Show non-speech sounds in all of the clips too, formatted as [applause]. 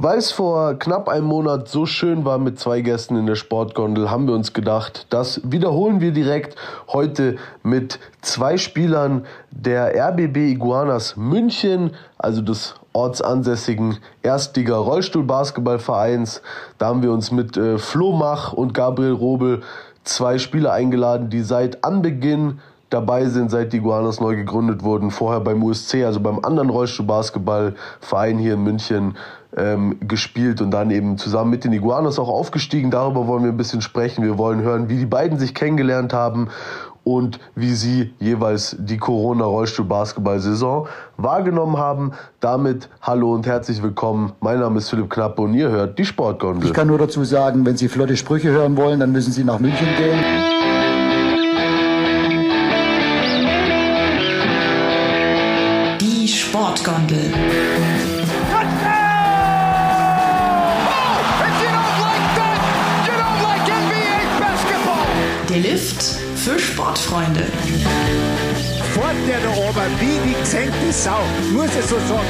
Weil es vor knapp einem Monat so schön war mit zwei Gästen in der Sportgondel, haben wir uns gedacht, das wiederholen wir direkt heute mit zwei Spielern der RBB Iguanas München, also des ortsansässigen Erstliga Rollstuhlbasketballvereins. Da haben wir uns mit äh, Flo Mach und Gabriel Robel zwei Spieler eingeladen, die seit Anbeginn dabei sind, seit die Iguanas neu gegründet wurden. Vorher beim USC, also beim anderen Rollstuhlbasketballverein hier in München ähm, gespielt und dann eben zusammen mit den Iguanas auch aufgestiegen. Darüber wollen wir ein bisschen sprechen. Wir wollen hören, wie die beiden sich kennengelernt haben und wie sie jeweils die Corona-Rollstuhl-Basketball-Saison wahrgenommen haben. Damit hallo und herzlich willkommen. Mein Name ist Philipp Knappe und ihr hört die Sportgondel. Ich kann nur dazu sagen, wenn Sie flotte Sprüche hören wollen, dann müssen Sie nach München gehen. Oben wie die gesenkte Sau. Muss ich so sagen.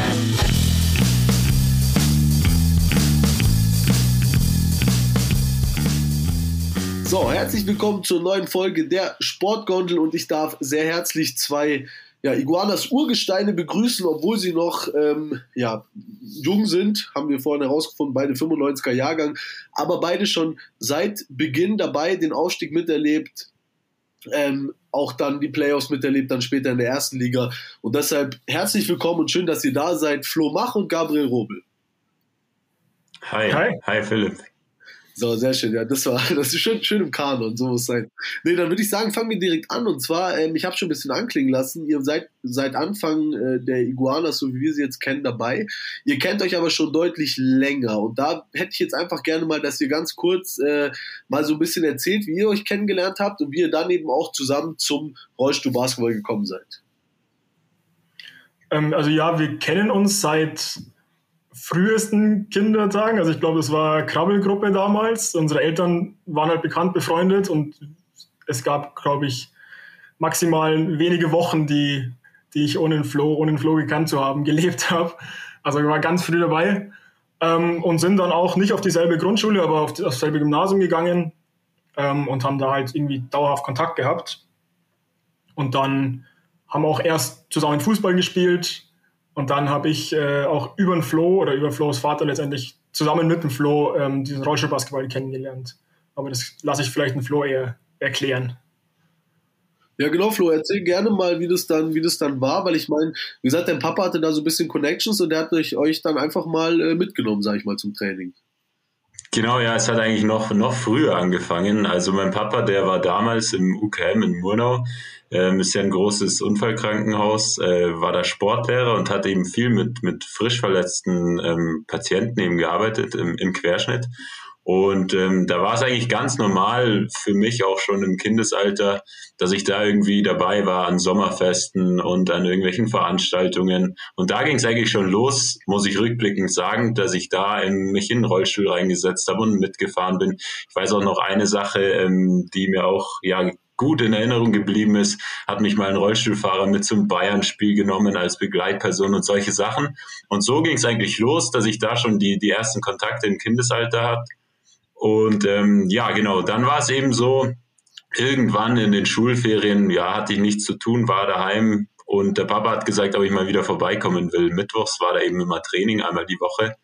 So, herzlich willkommen zur neuen Folge der Sportgondel und ich darf sehr herzlich zwei ja, Iguanas Urgesteine begrüßen, obwohl sie noch ähm, ja, jung sind, haben wir vorhin herausgefunden, beide 95er Jahrgang, aber beide schon seit Beginn dabei, den Aufstieg miterlebt, ähm, auch dann die Playoffs miterlebt, dann später in der ersten Liga. Und deshalb herzlich willkommen und schön, dass ihr da seid, Flo Mach und Gabriel Robel. Hi, hi, hi Philipp. So, sehr schön. Ja, das war [laughs] das ist schön, schön im Kanon, so muss es sein. Nee, dann würde ich sagen, fangen wir direkt an. Und zwar, ähm, ich habe schon ein bisschen anklingen lassen, ihr seid seit Anfang äh, der Iguanas, so wie wir sie jetzt kennen, dabei. Ihr kennt euch aber schon deutlich länger. Und da hätte ich jetzt einfach gerne mal, dass ihr ganz kurz äh, mal so ein bisschen erzählt, wie ihr euch kennengelernt habt und wie ihr dann eben auch zusammen zum Rollstuhl Basketball gekommen seid. Ähm, also ja, wir kennen uns seit frühesten Kindertagen. Also ich glaube, es war Krabbelgruppe damals. Unsere Eltern waren halt bekannt befreundet und es gab, glaube ich, maximal wenige Wochen, die, die ich ohne den Flo, ohne den Flo gekannt zu haben, [laughs] gelebt habe. Also ich war ganz früh dabei ähm, und sind dann auch nicht auf dieselbe Grundschule, aber auf, dasselbe Gymnasium gegangen ähm, und haben da halt irgendwie dauerhaft Kontakt gehabt. Und dann haben auch erst zusammen Fußball gespielt, und dann habe ich äh, auch über den Flo oder über Flo's Vater letztendlich zusammen mit dem Flo ähm, diesen Rollstuhlbasketball kennengelernt. Aber das lasse ich vielleicht den Flo eher erklären. Ja, genau, Flo, erzähl gerne mal, wie das dann, wie das dann war, weil ich meine, wie gesagt, dein Papa hatte da so ein bisschen Connections und der hat euch, euch dann einfach mal äh, mitgenommen, sag ich mal, zum Training. Genau, ja, es hat eigentlich noch, noch früher angefangen. Also mein Papa, der war damals im UKM in Murnau, ähm, ist ja ein großes Unfallkrankenhaus, äh, war da Sportlehrer und hat eben viel mit, mit frisch verletzten ähm, Patienten eben gearbeitet im, im Querschnitt. Und ähm, da war es eigentlich ganz normal für mich auch schon im Kindesalter, dass ich da irgendwie dabei war an Sommerfesten und an irgendwelchen Veranstaltungen. Und da ging es eigentlich schon los, muss ich rückblickend sagen, dass ich da in, mich in den Rollstuhl reingesetzt habe und mitgefahren bin. Ich weiß auch noch eine Sache, ähm, die mir auch ja gut in Erinnerung geblieben ist, hat mich mal ein Rollstuhlfahrer mit zum Bayern-Spiel genommen als Begleitperson und solche Sachen. Und so ging es eigentlich los, dass ich da schon die, die ersten Kontakte im Kindesalter hatte und ähm, ja, genau, dann war es eben so, irgendwann in den Schulferien, ja, hatte ich nichts zu tun, war daheim. Und der Papa hat gesagt, ob ich mal wieder vorbeikommen will. Mittwochs war da eben immer Training, einmal die Woche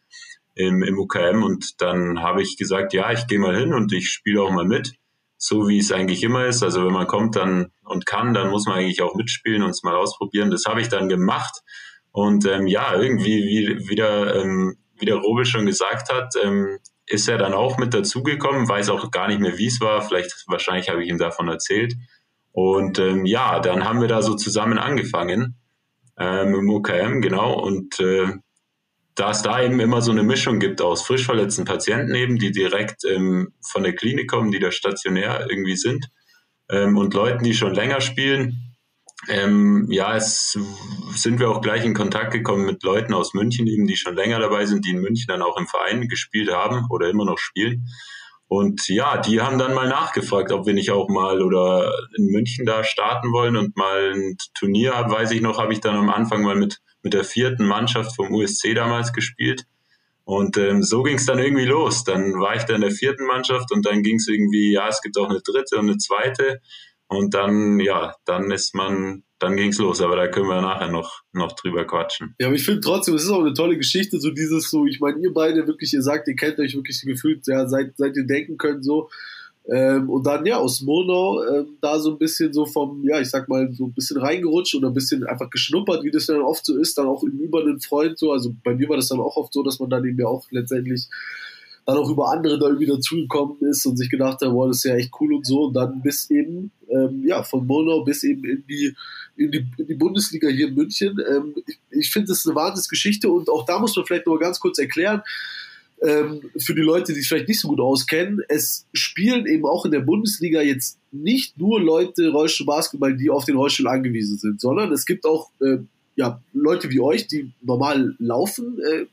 im, im UKM und dann habe ich gesagt, ja, ich gehe mal hin und ich spiele auch mal mit, so wie es eigentlich immer ist. Also wenn man kommt dann und kann, dann muss man eigentlich auch mitspielen und es mal ausprobieren. Das habe ich dann gemacht und ähm, ja, irgendwie wie, wieder, ähm, wie der Robel schon gesagt hat, ähm, ist er dann auch mit dazugekommen, weiß auch gar nicht mehr, wie es war. Vielleicht, wahrscheinlich habe ich ihm davon erzählt. Und ähm, ja, dann haben wir da so zusammen angefangen ähm, im UKM, genau. Und äh, da es da eben immer so eine Mischung gibt aus frisch verletzten Patienten eben, die direkt ähm, von der Klinik kommen, die da stationär irgendwie sind, ähm, und Leuten, die schon länger spielen, ähm, ja, es sind wir auch gleich in Kontakt gekommen mit Leuten aus München, eben, die schon länger dabei sind, die in München dann auch im Verein gespielt haben oder immer noch spielen. Und ja, die haben dann mal nachgefragt, ob wir nicht auch mal oder in München da starten wollen und mal ein Turnier, weiß ich noch, habe ich dann am Anfang mal mit, mit der vierten Mannschaft vom USC damals gespielt. Und ähm, so ging es dann irgendwie los. Dann war ich da in der vierten Mannschaft und dann ging es irgendwie, ja, es gibt auch eine dritte und eine zweite. Und dann, ja, dann ist man, dann ging's los. Aber da können wir nachher noch, noch drüber quatschen. Ja, aber ich finde trotzdem, es ist auch eine tolle Geschichte, so dieses, so, ich meine, ihr beide wirklich, ihr sagt, ihr kennt euch wirklich gefühlt, ja, seit, seit ihr denken könnt, so. Ähm, und dann, ja, aus Monau, ähm, da so ein bisschen so vom, ja, ich sag mal, so ein bisschen reingerutscht oder ein bisschen einfach geschnuppert, wie das dann oft so ist, dann auch über einen Freund so. Also bei mir war das dann auch oft so, dass man dann eben ja auch letztendlich dann auch über andere da irgendwie dazugekommen ist und sich gedacht hat, boah, das ist ja echt cool und so. Und dann bis eben, ähm, ja, von Monau bis eben in die, in die, in die Bundesliga hier in München. Ähm, ich ich finde, das ist eine Wahnsinnsgeschichte und auch da muss man vielleicht mal ganz kurz erklären, ähm, für die Leute, die sich vielleicht nicht so gut auskennen, es spielen eben auch in der Bundesliga jetzt nicht nur Leute Rollstuhl-Basketball, die auf den Rollstuhl angewiesen sind, sondern es gibt auch äh, ja, Leute wie euch, die normal laufen, äh,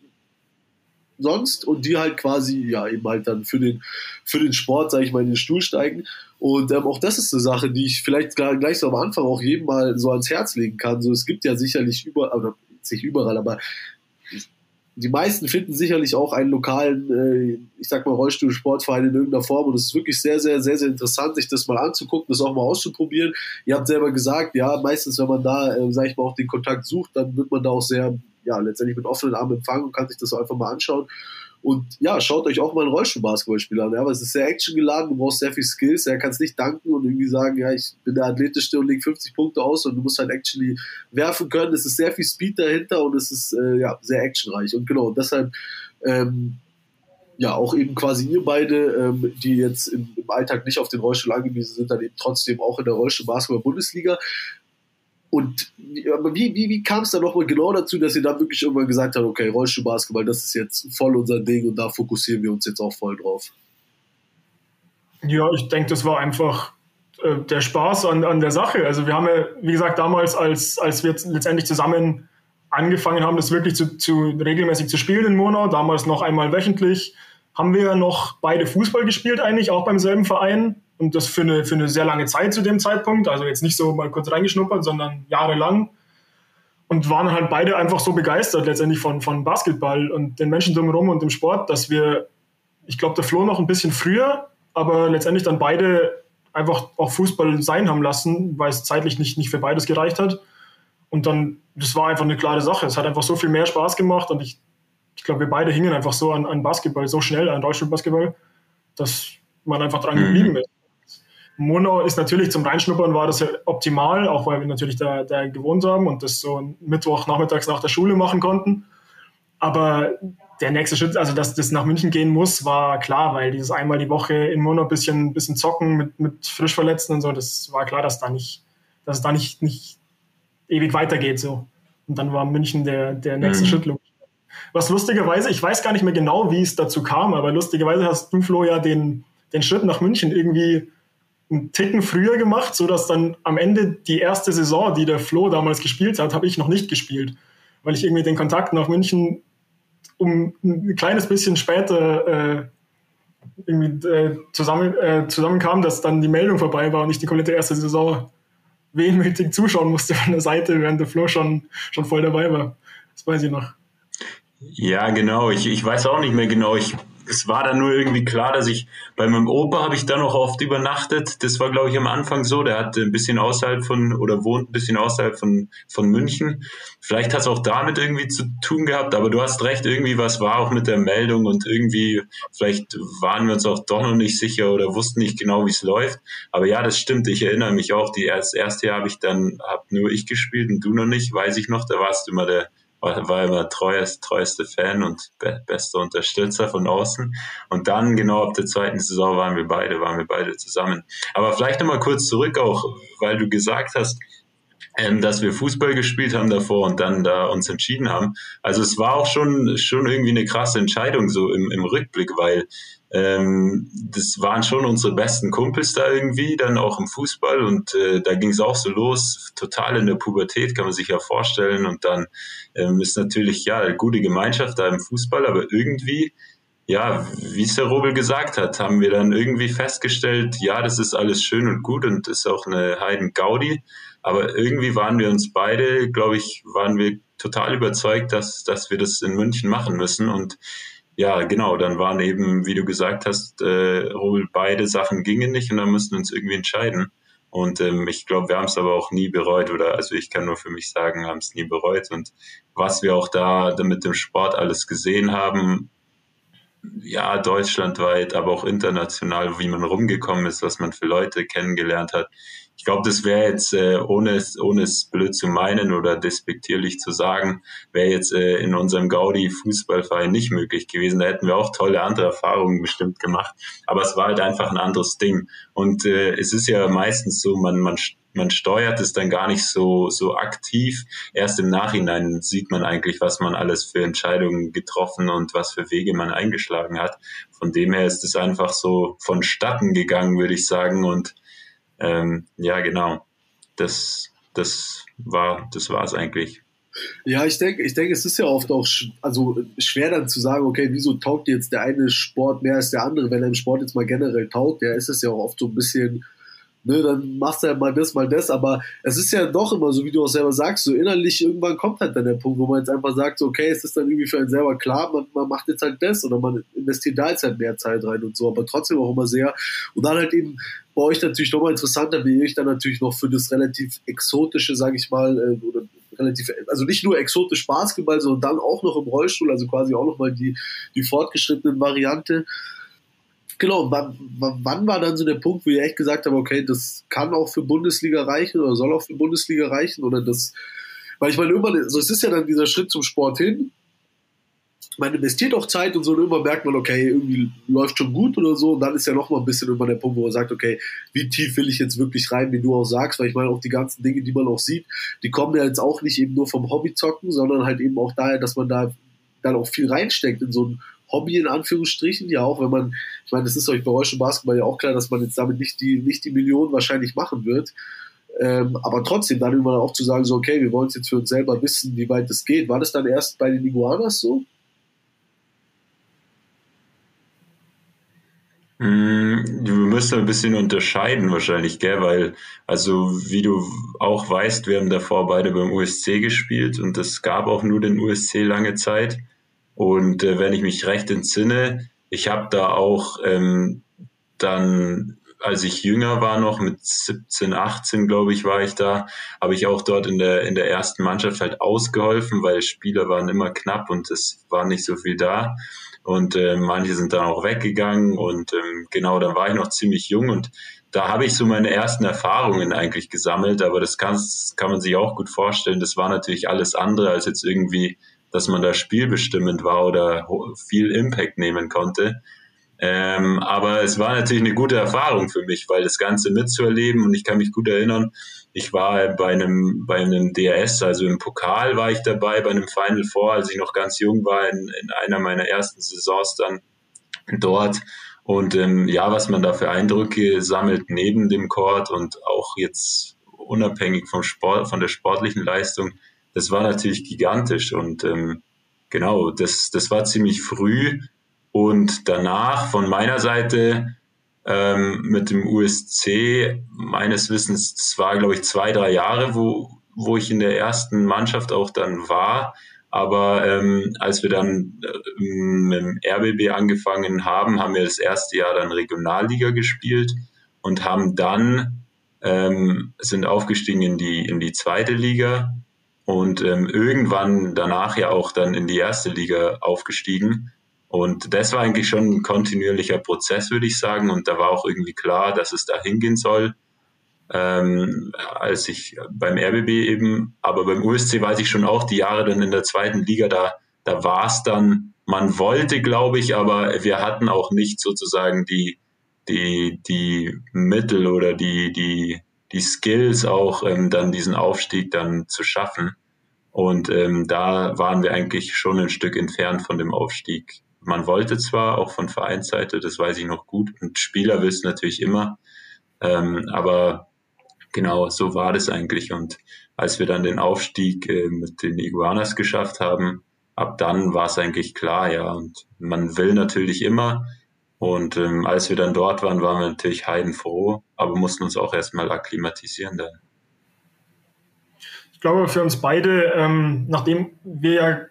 sonst und die halt quasi, ja, eben halt dann für den, für den Sport, sage ich mal, in den Stuhl steigen. Und ähm, auch das ist eine Sache, die ich vielleicht gleich so am Anfang auch jedem mal so ans Herz legen kann. So, es gibt ja sicherlich überall, oder nicht überall, aber die meisten finden sicherlich auch einen lokalen, äh, ich sag mal, Rollstuhl-Sportverein in irgendeiner Form. Und es ist wirklich sehr, sehr, sehr, sehr interessant, sich das mal anzugucken, das auch mal auszuprobieren. Ihr habt selber gesagt, ja, meistens, wenn man da, äh, sag ich mal, auch den Kontakt sucht, dann wird man da auch sehr ja, letztendlich mit offenen Armen empfangen und kann sich das einfach mal anschauen. Und ja, schaut euch auch mal ein Rollstuhl-Basketballspiel an, ja, weil es ist sehr actiongeladen, du brauchst sehr viel Skills, er kann es nicht danken und irgendwie sagen, ja, ich bin der athletischste und lege 50 Punkte aus und du musst halt actually werfen können. Es ist sehr viel Speed dahinter und es ist äh, ja, sehr actionreich. Und genau, deshalb ähm, ja, auch eben quasi ihr beide, ähm, die jetzt im, im, Alltag nicht auf den Rollstuhl angewiesen sind, dann eben trotzdem auch in der Rollstuhl-Basketball-Bundesliga. Und aber wie, wie, wie kam es dann nochmal genau dazu, dass ihr dann wirklich irgendwann gesagt habt, okay, Rollstuhlbasketball, das ist jetzt voll unser Ding und da fokussieren wir uns jetzt auch voll drauf? Ja, ich denke, das war einfach äh, der Spaß an, an der Sache. Also wir haben ja, wie gesagt, damals, als, als wir letztendlich zusammen angefangen haben, das wirklich zu, zu regelmäßig zu spielen in Monau, damals noch einmal wöchentlich, haben wir noch beide Fußball gespielt eigentlich, auch beim selben Verein und das für eine, für eine sehr lange Zeit zu dem Zeitpunkt. Also jetzt nicht so mal kurz reingeschnuppert, sondern jahrelang. Und waren halt beide einfach so begeistert letztendlich von, von Basketball und den Menschen drumherum und dem Sport, dass wir, ich glaube, der Flo noch ein bisschen früher, aber letztendlich dann beide einfach auch Fußball sein haben lassen, weil es zeitlich nicht, nicht für beides gereicht hat. Und dann, das war einfach eine klare Sache. Es hat einfach so viel mehr Spaß gemacht und ich, ich glaube, wir beide hingen einfach so an, an Basketball, so schnell an Deutschland-Basketball, dass man einfach dran geblieben mhm. ist. Monau ist natürlich zum Reinschnuppern war das ja optimal, auch weil wir natürlich da, da gewohnt haben und das so Mittwoch nachmittags nach der Schule machen konnten. Aber der nächste Schritt, also dass das nach München gehen muss, war klar, weil dieses einmal die Woche in Monau ein bisschen, bisschen zocken mit, mit Frischverletzten und so, das war klar, dass da nicht, dass es da nicht, nicht ewig weitergeht so. Und dann war München der, der nächste mhm. Schritt. Was lustigerweise, ich weiß gar nicht mehr genau, wie es dazu kam, aber lustigerweise hast du, Flo, ja den, den Schritt nach München irgendwie einen Ticken früher gemacht, sodass dann am Ende die erste Saison, die der Flo damals gespielt hat, habe ich noch nicht gespielt, weil ich irgendwie den Kontakt nach München um ein kleines bisschen später äh, irgendwie äh, zusammen, äh, zusammenkam, dass dann die Meldung vorbei war und ich die komplette erste Saison wehmütig zuschauen musste von der Seite, während der Flo schon, schon voll dabei war. Das weiß ich noch. Ja, genau. Ich, ich weiß auch nicht mehr genau. Ich es war dann nur irgendwie klar, dass ich bei meinem Opa habe ich dann noch oft übernachtet. Das war, glaube ich, am Anfang so. Der hat ein bisschen außerhalb von oder wohnt ein bisschen außerhalb von, von München. Vielleicht hat es auch damit irgendwie zu tun gehabt, aber du hast recht, irgendwie was war auch mit der Meldung und irgendwie, vielleicht waren wir uns auch doch noch nicht sicher oder wussten nicht genau, wie es läuft. Aber ja, das stimmt. Ich erinnere mich auch, die, das erste Jahr habe ich dann, hab nur ich gespielt und du noch nicht, weiß ich noch. Da warst du immer der war, war immer treuest, treueste Fan und be bester Unterstützer von außen. Und dann, genau ab der zweiten Saison, waren wir beide, waren wir beide zusammen. Aber vielleicht nochmal kurz zurück auch, weil du gesagt hast, ähm, dass wir Fußball gespielt haben davor und dann da uns entschieden haben. Also es war auch schon, schon irgendwie eine krasse Entscheidung so im, im Rückblick, weil ähm, das waren schon unsere besten Kumpels da irgendwie, dann auch im Fußball und äh, da ging es auch so los, total in der Pubertät, kann man sich ja vorstellen und dann ähm, ist natürlich ja eine gute Gemeinschaft da im Fußball, aber irgendwie ja, wie es der Robel gesagt hat, haben wir dann irgendwie festgestellt, ja, das ist alles schön und gut und ist auch eine Heiden Gaudi, aber irgendwie waren wir uns beide, glaube ich, waren wir total überzeugt, dass, dass wir das in München machen müssen und ja, genau, dann waren eben, wie du gesagt hast, äh, beide Sachen gingen nicht und dann mussten wir uns irgendwie entscheiden. Und ähm, ich glaube, wir haben es aber auch nie bereut oder also ich kann nur für mich sagen, haben es nie bereut. Und was wir auch da mit dem Sport alles gesehen haben, ja, deutschlandweit, aber auch international, wie man rumgekommen ist, was man für Leute kennengelernt hat. Ich glaube, das wäre jetzt, äh, ohne, es, ohne es blöd zu meinen oder despektierlich zu sagen, wäre jetzt äh, in unserem Gaudi-Fußballverein nicht möglich gewesen. Da hätten wir auch tolle andere Erfahrungen bestimmt gemacht. Aber es war halt einfach ein anderes Ding. Und äh, es ist ja meistens so, man, man man steuert es dann gar nicht so, so aktiv. Erst im Nachhinein sieht man eigentlich, was man alles für Entscheidungen getroffen und was für Wege man eingeschlagen hat. Von dem her ist es einfach so vonstatten gegangen, würde ich sagen. Und ähm, ja, genau. Das, das war, das war es eigentlich. Ja, ich denke, ich denke, es ist ja oft auch also schwer dann zu sagen, okay, wieso taugt jetzt der eine Sport mehr als der andere, wenn im Sport jetzt mal generell taugt, ja, ist es ja auch oft so ein bisschen ne, dann machst du ja mal das, mal das, aber es ist ja doch immer so, wie du auch selber sagst, so innerlich irgendwann kommt halt dann der Punkt, wo man jetzt einfach sagt, so, okay, es ist dann irgendwie für einen selber klar, man, man macht jetzt halt das oder man investiert da jetzt halt mehr Zeit rein und so, aber trotzdem auch immer sehr und dann halt eben bei euch natürlich nochmal interessanter, wie ich dann natürlich noch für das relativ exotische, sage ich mal, äh, oder relativ, also nicht nur exotisch Basketball, sondern dann auch noch im Rollstuhl, also quasi auch nochmal die, die fortgeschrittenen Variante. Genau, wann, wann war dann so der Punkt, wo ihr echt gesagt habt, okay, das kann auch für Bundesliga reichen oder soll auch für Bundesliga reichen oder das, weil ich meine, irgendwann, also es ist ja dann dieser Schritt zum Sport hin, man investiert auch Zeit und so und irgendwann merkt man, okay, irgendwie läuft schon gut oder so und dann ist ja noch mal ein bisschen irgendwann der Punkt, wo man sagt, okay, wie tief will ich jetzt wirklich rein, wie du auch sagst, weil ich meine, auch die ganzen Dinge, die man auch sieht, die kommen ja jetzt auch nicht eben nur vom Hobbyzocken, sondern halt eben auch daher, dass man da dann auch viel reinsteckt in so ein Hobby in Anführungsstrichen, ja auch wenn man, ich meine, das ist euch bei euch im Basketball ja auch klar, dass man jetzt damit nicht die, nicht die Millionen wahrscheinlich machen wird. Ähm, aber trotzdem dann immer auch zu sagen, so, okay, wir wollen es jetzt für uns selber wissen, wie weit es geht. War das dann erst bei den Iguanas so? Mm, wir müssen ein bisschen unterscheiden wahrscheinlich, gell? Weil, also wie du auch weißt, wir haben davor beide beim USC gespielt und es gab auch nur den USC lange Zeit. Und äh, wenn ich mich recht entsinne, ich habe da auch ähm, dann, als ich jünger war noch, mit 17, 18, glaube ich, war ich da, habe ich auch dort in der, in der ersten Mannschaft halt ausgeholfen, weil Spieler waren immer knapp und es war nicht so viel da. Und äh, manche sind dann auch weggegangen und ähm, genau, dann war ich noch ziemlich jung und da habe ich so meine ersten Erfahrungen eigentlich gesammelt, aber das kann, das kann man sich auch gut vorstellen. Das war natürlich alles andere als jetzt irgendwie dass man da spielbestimmend war oder viel Impact nehmen konnte. Ähm, aber es war natürlich eine gute Erfahrung für mich, weil das Ganze mitzuerleben und ich kann mich gut erinnern, ich war bei einem, bei einem DRS, also im Pokal war ich dabei, bei einem Final Four, als ich noch ganz jung war, in, in einer meiner ersten Saisons dann dort. Und ähm, ja, was man da für Eindrücke sammelt neben dem Court und auch jetzt unabhängig vom Sport, von der sportlichen Leistung, das war natürlich gigantisch und ähm, genau, das, das war ziemlich früh und danach von meiner Seite ähm, mit dem USC meines Wissens, das war glaube ich zwei, drei Jahre, wo, wo ich in der ersten Mannschaft auch dann war. Aber ähm, als wir dann äh, mit dem RBB angefangen haben, haben wir das erste Jahr dann Regionalliga gespielt und haben dann ähm, sind aufgestiegen in die in die zweite Liga und ähm, irgendwann danach ja auch dann in die erste Liga aufgestiegen. Und das war eigentlich schon ein kontinuierlicher Prozess, würde ich sagen. Und da war auch irgendwie klar, dass es da hingehen soll. Ähm, als ich beim RBB eben, aber beim USC weiß ich schon auch, die Jahre dann in der zweiten Liga, da, da war es dann, man wollte, glaube ich, aber wir hatten auch nicht sozusagen die, die, die Mittel oder die, die, die Skills auch, ähm, dann diesen Aufstieg dann zu schaffen. Und ähm, da waren wir eigentlich schon ein Stück entfernt von dem Aufstieg. Man wollte zwar auch von Vereinsseite, das weiß ich noch gut, und Spieler wissen natürlich immer, ähm, aber genau so war das eigentlich. Und als wir dann den Aufstieg äh, mit den Iguanas geschafft haben, ab dann war es eigentlich klar, ja. Und man will natürlich immer. Und ähm, als wir dann dort waren, waren wir natürlich heidenfroh, aber mussten uns auch erstmal akklimatisieren dann ich glaube, für uns beide, ähm, nachdem wir ja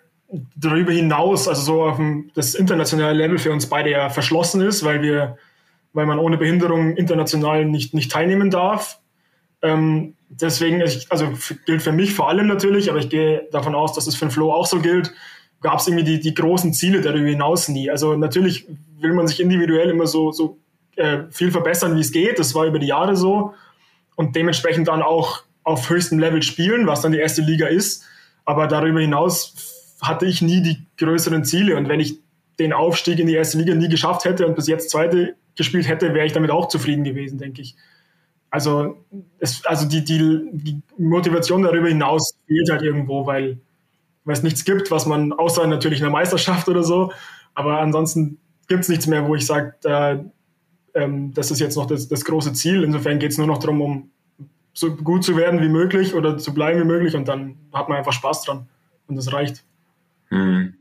darüber hinaus, also so auf dem, das internationale Level für uns beide ja verschlossen ist, weil wir, weil man ohne Behinderung international nicht, nicht teilnehmen darf. Ähm, deswegen, also gilt für mich vor allem natürlich, aber ich gehe davon aus, dass es für den Flo auch so gilt, gab es irgendwie die, die großen Ziele darüber hinaus nie. Also natürlich will man sich individuell immer so, so äh, viel verbessern, wie es geht. Das war über die Jahre so. Und dementsprechend dann auch auf höchstem Level spielen, was dann die erste Liga ist. Aber darüber hinaus hatte ich nie die größeren Ziele. Und wenn ich den Aufstieg in die erste Liga nie geschafft hätte und bis jetzt zweite gespielt hätte, wäre ich damit auch zufrieden gewesen, denke ich. Also, es, also die, die, die Motivation darüber hinaus fehlt halt irgendwo, weil, weil es nichts gibt, was man, außer natürlich einer Meisterschaft oder so, aber ansonsten gibt es nichts mehr, wo ich sage, da, ähm, das ist jetzt noch das, das große Ziel. Insofern geht es nur noch darum, um so gut zu werden wie möglich oder zu bleiben wie möglich und dann hat man einfach Spaß dran und das reicht. Mhm.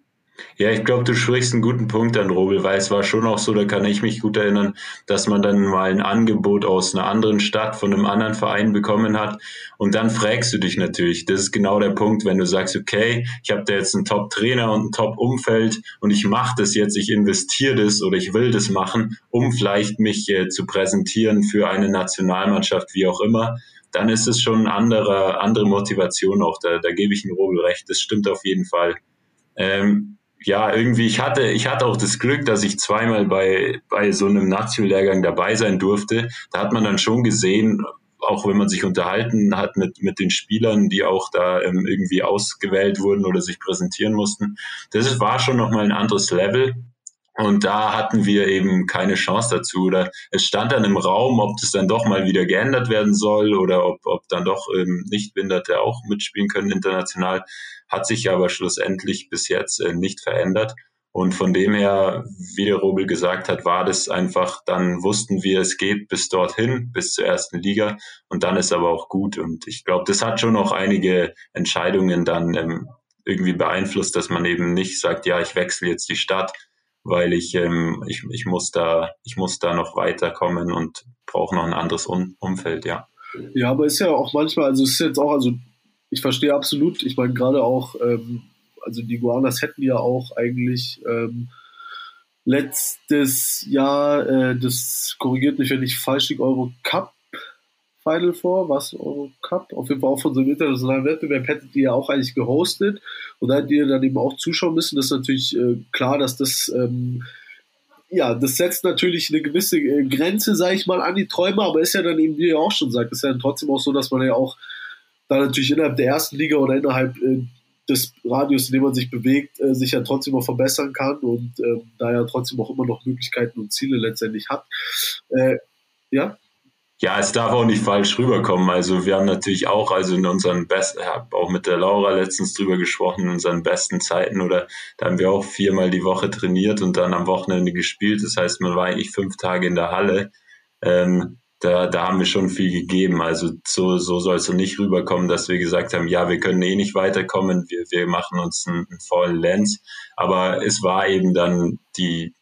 Ja, ich glaube, du sprichst einen guten Punkt an, Robel, weil es war schon auch so, da kann ich mich gut erinnern, dass man dann mal ein Angebot aus einer anderen Stadt von einem anderen Verein bekommen hat. Und dann fragst du dich natürlich, das ist genau der Punkt, wenn du sagst, okay, ich habe da jetzt einen Top-Trainer und ein Top-Umfeld und ich mache das jetzt, ich investiere das oder ich will das machen, um vielleicht mich äh, zu präsentieren für eine Nationalmannschaft, wie auch immer, dann ist es schon eine andere, andere Motivation auch, da, da gebe ich einen Robel recht, das stimmt auf jeden Fall. Ähm, ja, irgendwie, ich hatte, ich hatte auch das Glück, dass ich zweimal bei, bei so einem Nazio-Lehrgang dabei sein durfte. Da hat man dann schon gesehen, auch wenn man sich unterhalten hat mit, mit den Spielern, die auch da ähm, irgendwie ausgewählt wurden oder sich präsentieren mussten. Das war schon nochmal ein anderes Level. Und da hatten wir eben keine Chance dazu. Oder es stand dann im Raum, ob das dann doch mal wieder geändert werden soll oder ob, ob dann doch ähm, Nichtbehinderte auch mitspielen können international. Hat sich aber schlussendlich bis jetzt äh, nicht verändert. Und von dem her, wie der Robel gesagt hat, war das einfach, dann wussten wir, es geht bis dorthin, bis zur ersten Liga. Und dann ist aber auch gut. Und ich glaube, das hat schon noch einige Entscheidungen dann ähm, irgendwie beeinflusst, dass man eben nicht sagt, ja, ich wechsle jetzt die Stadt, weil ich, ähm, ich, ich, muss da, ich muss da noch weiterkommen und brauche noch ein anderes um Umfeld, ja. Ja, aber ist ja auch manchmal, also ist jetzt auch, also ich verstehe absolut, ich meine gerade auch, ähm, also die Guanas hätten ja auch eigentlich ähm, letztes Jahr, äh, das korrigiert mich, wenn ich falsch liege, Euro Cup Final vor, was Euro Cup, auf jeden Fall auch von so einem internationalen Wettbewerb hättet ihr ja auch eigentlich gehostet und da hättet ihr dann eben auch zuschauen müssen. Das ist natürlich äh, klar, dass das ähm, ja, das setzt natürlich eine gewisse äh, Grenze, sage ich mal, an die Träume, aber ist ja dann eben, wie ihr auch schon sagt, ist ja dann trotzdem auch so, dass man ja auch da natürlich innerhalb der ersten Liga oder innerhalb äh, des Radius, in dem man sich bewegt, äh, sich ja trotzdem noch verbessern kann und äh, da ja trotzdem auch immer noch Möglichkeiten und Ziele letztendlich hat. Äh, ja, ja, es darf auch nicht falsch rüberkommen. Also wir haben natürlich auch, also in unseren besten, habe auch mit der Laura letztens drüber gesprochen, in unseren besten Zeiten oder da haben wir auch viermal die Woche trainiert und dann am Wochenende gespielt. Das heißt, man war eigentlich fünf Tage in der Halle. Ähm, da, da haben wir schon viel gegeben. Also so, so soll es nicht rüberkommen, dass wir gesagt haben, ja, wir können eh nicht weiterkommen, wir, wir machen uns einen, einen vollen Lens. Aber es war eben dann die,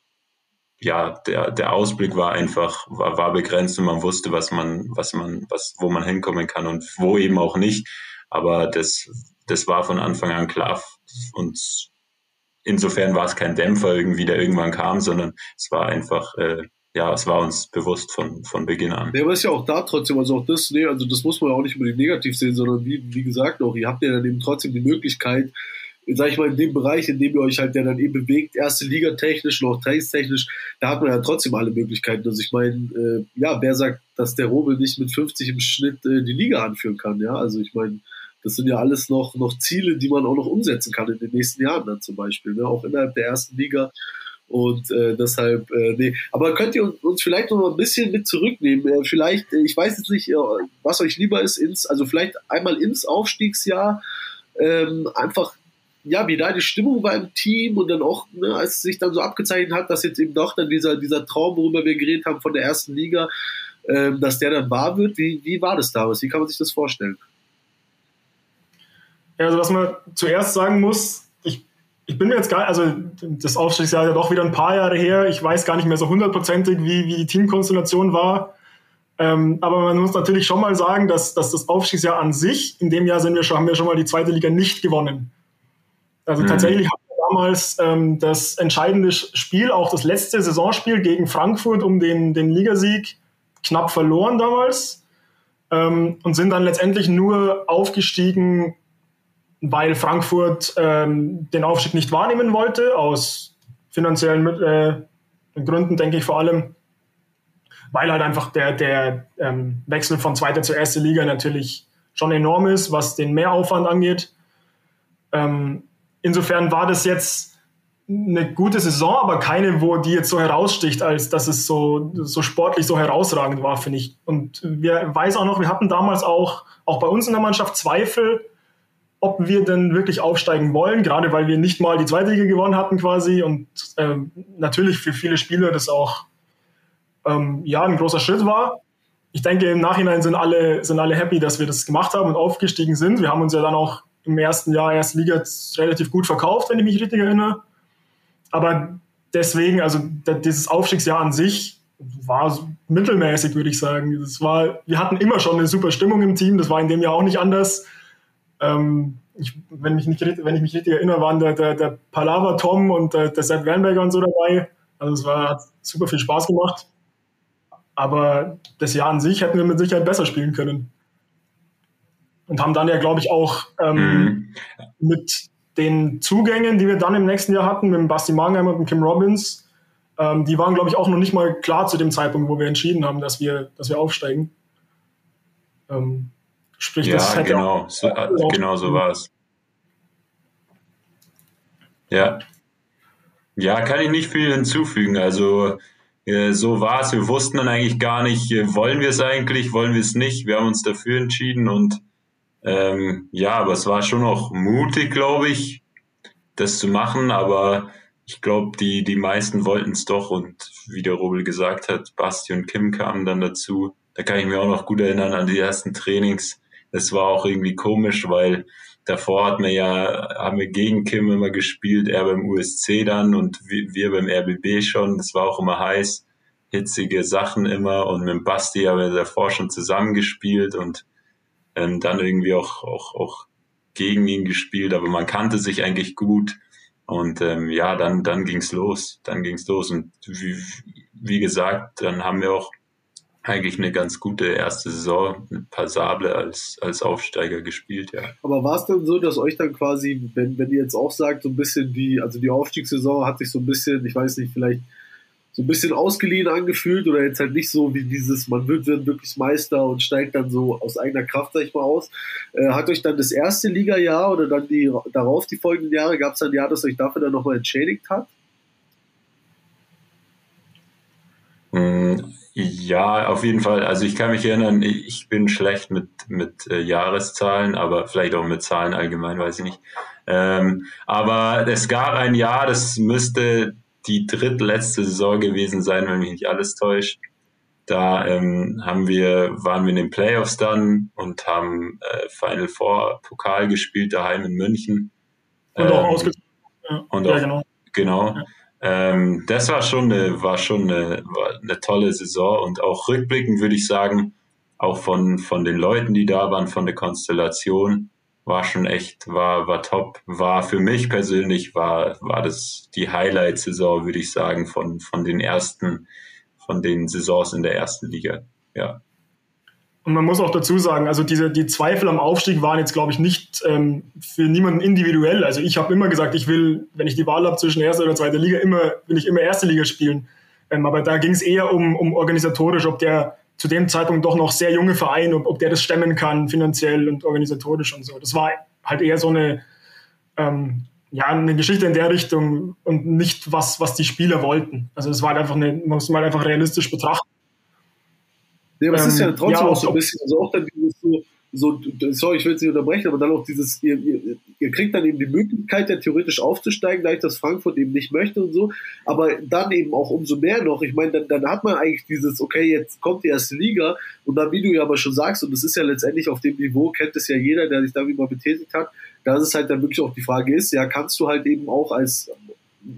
ja, der, der Ausblick war einfach, war, war begrenzt und man wusste, was man, was man, was, wo man hinkommen kann und wo eben auch nicht. Aber das, das war von Anfang an klar und insofern war es kein Dämpfer irgendwie, der irgendwann kam, sondern es war einfach, äh, ja, es war uns bewusst von, von Beginn an. Ja, aber ist ja auch da trotzdem, also auch das, nee, also das muss man ja auch nicht unbedingt negativ sehen, sondern wie, wie gesagt auch, ihr habt ja dann eben trotzdem die Möglichkeit, sag ich mal, in dem Bereich, in dem ihr euch halt ja dann eben bewegt, erste Liga technisch und auch trainingstechnisch, da hat man ja trotzdem alle Möglichkeiten. Also ich meine, äh, ja, wer sagt, dass der Robel nicht mit 50 im Schnitt äh, die Liga anführen kann, ja? Also ich meine, das sind ja alles noch, noch Ziele, die man auch noch umsetzen kann in den nächsten Jahren dann zum Beispiel, ne? auch innerhalb der ersten Liga. Und äh, deshalb, äh, nee. Aber könnt ihr uns vielleicht noch mal ein bisschen mit zurücknehmen? Äh, vielleicht, äh, ich weiß jetzt nicht, äh, was euch lieber ist, ins, also vielleicht einmal ins Aufstiegsjahr, ähm, einfach ja, wie da die Stimmung war im Team und dann auch, ne, als es sich dann so abgezeichnet hat, dass jetzt eben doch dann dieser, dieser Traum, worüber wir geredet haben von der ersten Liga, ähm, dass der dann wahr wird. Wie, wie war das damals? Wie kann man sich das vorstellen? Ja, also was man zuerst sagen muss, ich, ich bin mir jetzt gar also das Aufstiegsjahr ist ja doch wieder ein paar Jahre her, ich weiß gar nicht mehr so hundertprozentig, wie, wie die Teamkonstellation war. Ähm, aber man muss natürlich schon mal sagen, dass, dass das Aufstiegsjahr an sich, in dem Jahr sind wir schon, haben wir schon mal die zweite Liga nicht gewonnen. Also mhm. tatsächlich haben wir damals ähm, das entscheidende Spiel, auch das letzte Saisonspiel gegen Frankfurt um den, den Ligasieg knapp verloren damals ähm, und sind dann letztendlich nur aufgestiegen, weil Frankfurt ähm, den Aufstieg nicht wahrnehmen wollte, aus finanziellen äh, Gründen, denke ich vor allem, weil halt einfach der, der ähm, Wechsel von zweiter zur ersten Liga natürlich schon enorm ist, was den Mehraufwand angeht. Ähm, insofern war das jetzt eine gute Saison, aber keine, wo die jetzt so heraussticht, als dass es so, so sportlich so herausragend war, finde ich. Und wir weiß auch noch, wir hatten damals auch, auch bei uns in der Mannschaft Zweifel, ob wir denn wirklich aufsteigen wollen, gerade weil wir nicht mal die zweite Liga gewonnen hatten quasi und ähm, natürlich für viele Spieler das auch ähm, ja ein großer Schritt war. Ich denke, im Nachhinein sind alle, sind alle happy, dass wir das gemacht haben und aufgestiegen sind. Wir haben uns ja dann auch im ersten Jahr erste Liga relativ gut verkauft, wenn ich mich richtig erinnere. Aber deswegen, also dieses Aufstiegsjahr an sich war mittelmäßig, würde ich sagen. Das war, wir hatten immer schon eine super Stimmung im Team, das war in dem Jahr auch nicht anders. Ähm, ich, wenn, mich nicht, wenn ich mich richtig erinnere, waren der, der, der Palava Tom und der, der Sepp Wernberger und so dabei. Also es war, hat super viel Spaß gemacht. Aber das Jahr an sich hätten wir mit Sicherheit besser spielen können. Und haben dann ja, glaube ich, auch ähm, mhm. mit den Zugängen, die wir dann im nächsten Jahr hatten, mit dem Basti Mangheim und dem Kim Robbins, ähm, die waren, glaube ich, auch noch nicht mal klar zu dem Zeitpunkt, wo wir entschieden haben, dass wir, dass wir aufsteigen. Ähm, sprich, ja, das hätte genau, auch, so, äh, genau so war es. Ja. Ja, kann ich nicht viel hinzufügen. Also äh, so war es. Wir wussten dann eigentlich gar nicht, äh, wollen wir es eigentlich, wollen wir es nicht. Wir haben uns dafür entschieden und ähm, ja, aber es war schon noch mutig, glaube ich, das zu machen. Aber ich glaube, die, die meisten wollten es doch. Und wie der Robel gesagt hat, Basti und Kim kamen dann dazu. Da kann ich mich auch noch gut erinnern an die ersten Trainings. Das war auch irgendwie komisch, weil davor hat man ja, haben wir gegen Kim immer gespielt, er beim USC dann und wir beim RBB schon. Das war auch immer heiß, hitzige Sachen immer und mit Basti haben wir davor schon zusammengespielt und ähm, dann irgendwie auch, auch, auch gegen ihn gespielt, aber man kannte sich eigentlich gut. Und ähm, ja, dann, dann ging's los. Dann ging's los. Und wie, wie gesagt, dann haben wir auch eigentlich eine ganz gute erste Saison, passable als, als Aufsteiger gespielt, ja. Aber war es denn so, dass euch dann quasi, wenn, wenn ihr jetzt auch sagt, so ein bisschen die, also die Aufstiegssaison hat sich so ein bisschen, ich weiß nicht, vielleicht so ein bisschen ausgeliehen angefühlt oder jetzt halt nicht so wie dieses, man wird, wirklich Meister und steigt dann so aus eigener Kraft, sag ich mal, aus. Äh, hat euch dann das erste Liga-Jahr oder dann die darauf die folgenden Jahre, gab es dann ein Jahr, das euch dafür dann nochmal entschädigt hat? Hm, ja, auf jeden Fall. Also ich kann mich erinnern, ich bin schlecht mit, mit äh, Jahreszahlen, aber vielleicht auch mit Zahlen allgemein, weiß ich nicht. Ähm, aber es gab ein Jahr, das müsste die drittletzte Saison gewesen sein, wenn mich nicht alles täuscht. Da ähm, haben wir, waren wir in den Playoffs dann und haben äh, Final Four Pokal gespielt, daheim in München. Und ähm, auch ausgezogen. Ja. Und auch, ja, genau. genau. Ja. Ähm, das war schon eine, war schon eine, war eine tolle Saison und auch rückblickend würde ich sagen, auch von, von den Leuten, die da waren, von der Konstellation, war schon echt, war, war top. War für mich persönlich, war, war das die Highlight-Saison, würde ich sagen, von, von den ersten, von den Saisons in der ersten Liga. Ja. Und man muss auch dazu sagen, also diese, die Zweifel am Aufstieg waren jetzt, glaube ich, nicht ähm, für niemanden individuell. Also ich habe immer gesagt, ich will, wenn ich die Wahl habe zwischen erster oder zweiter Liga, immer, will ich immer erste Liga spielen. Ähm, aber da ging es eher um, um organisatorisch, ob der zu dem Zeitpunkt doch noch sehr junge Verein, ob, ob der das stemmen kann, finanziell und organisatorisch und so. Das war halt eher so eine, ähm, ja, eine Geschichte in der Richtung und nicht was, was die Spieler wollten. Also es war halt einfach eine, man muss mal einfach realistisch betrachten. Nee, aber es ist ja ähm, trotzdem ja, auch so ein bisschen, also auch dann dieses so, so, sorry, ich will es nicht unterbrechen, aber dann auch dieses, ihr, ihr, ihr, kriegt dann eben die Möglichkeit, ja theoretisch aufzusteigen, da ich das Frankfurt eben nicht möchte und so, aber dann eben auch umso mehr noch, ich meine, dann, dann hat man eigentlich dieses, okay, jetzt kommt die erste Liga. Und dann, wie du ja aber schon sagst, und das ist ja letztendlich auf dem Niveau, kennt es ja jeder, der sich da mal betätigt hat, dass es halt dann wirklich auch die Frage ist, ja, kannst du halt eben auch als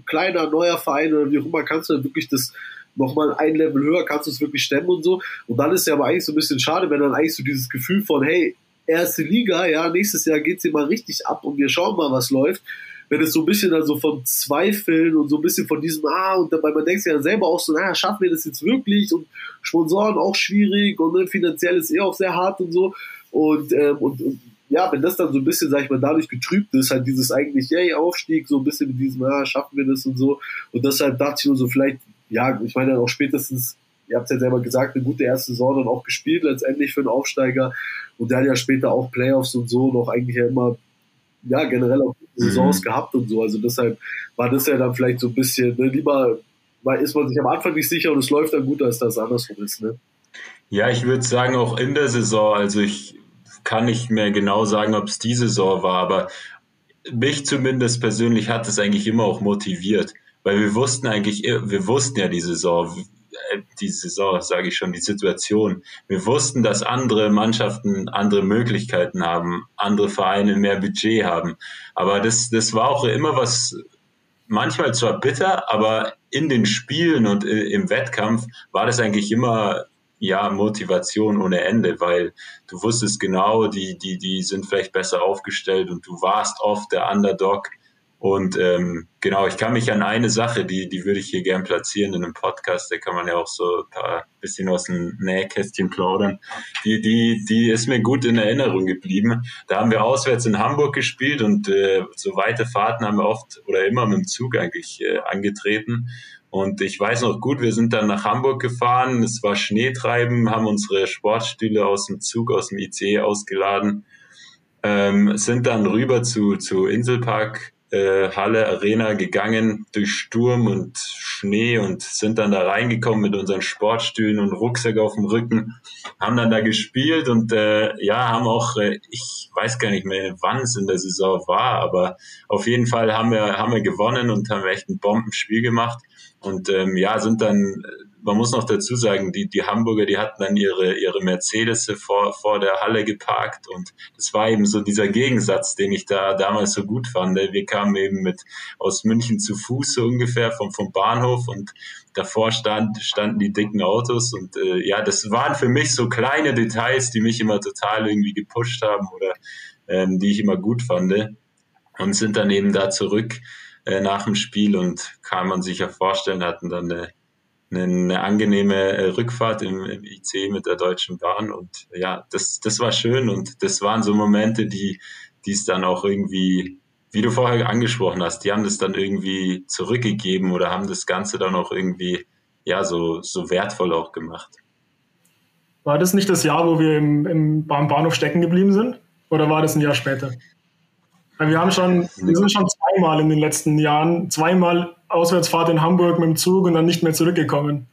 kleiner, neuer Verein oder wie auch immer, kannst du dann wirklich das nochmal ein Level höher, kannst du es wirklich stemmen und so. Und dann ist ja aber eigentlich so ein bisschen schade, wenn dann eigentlich so dieses Gefühl von, hey, erste Liga, ja, nächstes Jahr geht sie mal richtig ab und wir schauen mal, was läuft. wenn es so ein bisschen also vom Zweifeln und so ein bisschen von diesem, ah, und dabei man denkt sich ja selber auch so, naja, schaffen wir das jetzt wirklich und Sponsoren auch schwierig und ne, finanziell ist eh auch sehr hart und so. Und, ähm, und, und ja, wenn das dann so ein bisschen, sag ich mal, dadurch getrübt ist, halt dieses eigentlich, yay, Aufstieg, so ein bisschen mit diesem, ah, schaffen wir das und so. Und deshalb dachte ich nur so, vielleicht, ja, ich meine auch spätestens, ihr habt es ja selber gesagt, eine gute erste Saison dann auch gespielt, letztendlich für einen Aufsteiger. Und der hat ja später auch Playoffs und so noch eigentlich ja immer, ja, generell auch Saisons mhm. gehabt und so. Also deshalb war das ja dann vielleicht so ein bisschen, ne, lieber weil ist man sich am Anfang nicht sicher und es läuft dann gut, als das andersrum ist, ne? Ja, ich würde sagen, auch in der Saison, also ich kann nicht mehr genau sagen, ob es die Saison war, aber mich zumindest persönlich hat es eigentlich immer auch motiviert, weil wir wussten eigentlich, wir wussten ja die Saison, äh, die Saison, sage ich schon, die Situation. Wir wussten, dass andere Mannschaften andere Möglichkeiten haben, andere Vereine mehr Budget haben. Aber das, das war auch immer was, manchmal zwar bitter, aber in den Spielen und äh, im Wettkampf war das eigentlich immer ja, Motivation ohne Ende, weil du wusstest genau, die, die, die sind vielleicht besser aufgestellt und du warst oft der Underdog. Und ähm, genau, ich kann mich an eine Sache, die, die würde ich hier gern platzieren in einem Podcast, da kann man ja auch so ein paar bisschen aus dem Nähkästchen plaudern. Die, die, die ist mir gut in Erinnerung geblieben. Da haben wir auswärts in Hamburg gespielt und äh, so weite Fahrten haben wir oft oder immer mit dem Zug eigentlich äh, angetreten. Und ich weiß noch gut, wir sind dann nach Hamburg gefahren, es war Schneetreiben, haben unsere Sportstühle aus dem Zug, aus dem ICE ausgeladen, ähm, sind dann rüber zu, zu Inselpark äh, Halle Arena gegangen durch Sturm und Schnee und sind dann da reingekommen mit unseren Sportstühlen und Rucksack auf dem Rücken, haben dann da gespielt und äh, ja, haben auch, äh, ich weiß gar nicht mehr, wann es in der Saison war, aber auf jeden Fall haben wir, haben wir gewonnen und haben echt ein Bombenspiel gemacht. Und ähm, ja, sind dann, man muss noch dazu sagen, die, die Hamburger, die hatten dann ihre, ihre Mercedes vor, vor der Halle geparkt und das war eben so dieser Gegensatz, den ich da damals so gut fand. Wir kamen eben mit aus München zu Fuß so ungefähr vom, vom Bahnhof und davor stand, standen die dicken Autos und äh, ja, das waren für mich so kleine Details, die mich immer total irgendwie gepusht haben oder ähm, die ich immer gut fand und sind dann eben da zurück äh, nach dem Spiel und kann man sich ja vorstellen, hatten dann eine, eine, angenehme äh, Rückfahrt im, IC mit der Deutschen Bahn und ja, das, das war schön und das waren so Momente, die es dann auch irgendwie, wie du vorher angesprochen hast, die haben das dann irgendwie zurückgegeben oder haben das Ganze dann auch irgendwie ja so, so wertvoll auch gemacht. War das nicht das Jahr, wo wir im, im, Bahnhof stecken geblieben sind? Oder war das ein Jahr später? Wir haben schon, wir sind schon zweimal in den letzten Jahren, zweimal Auswärtsfahrt in Hamburg mit dem Zug und dann nicht mehr zurückgekommen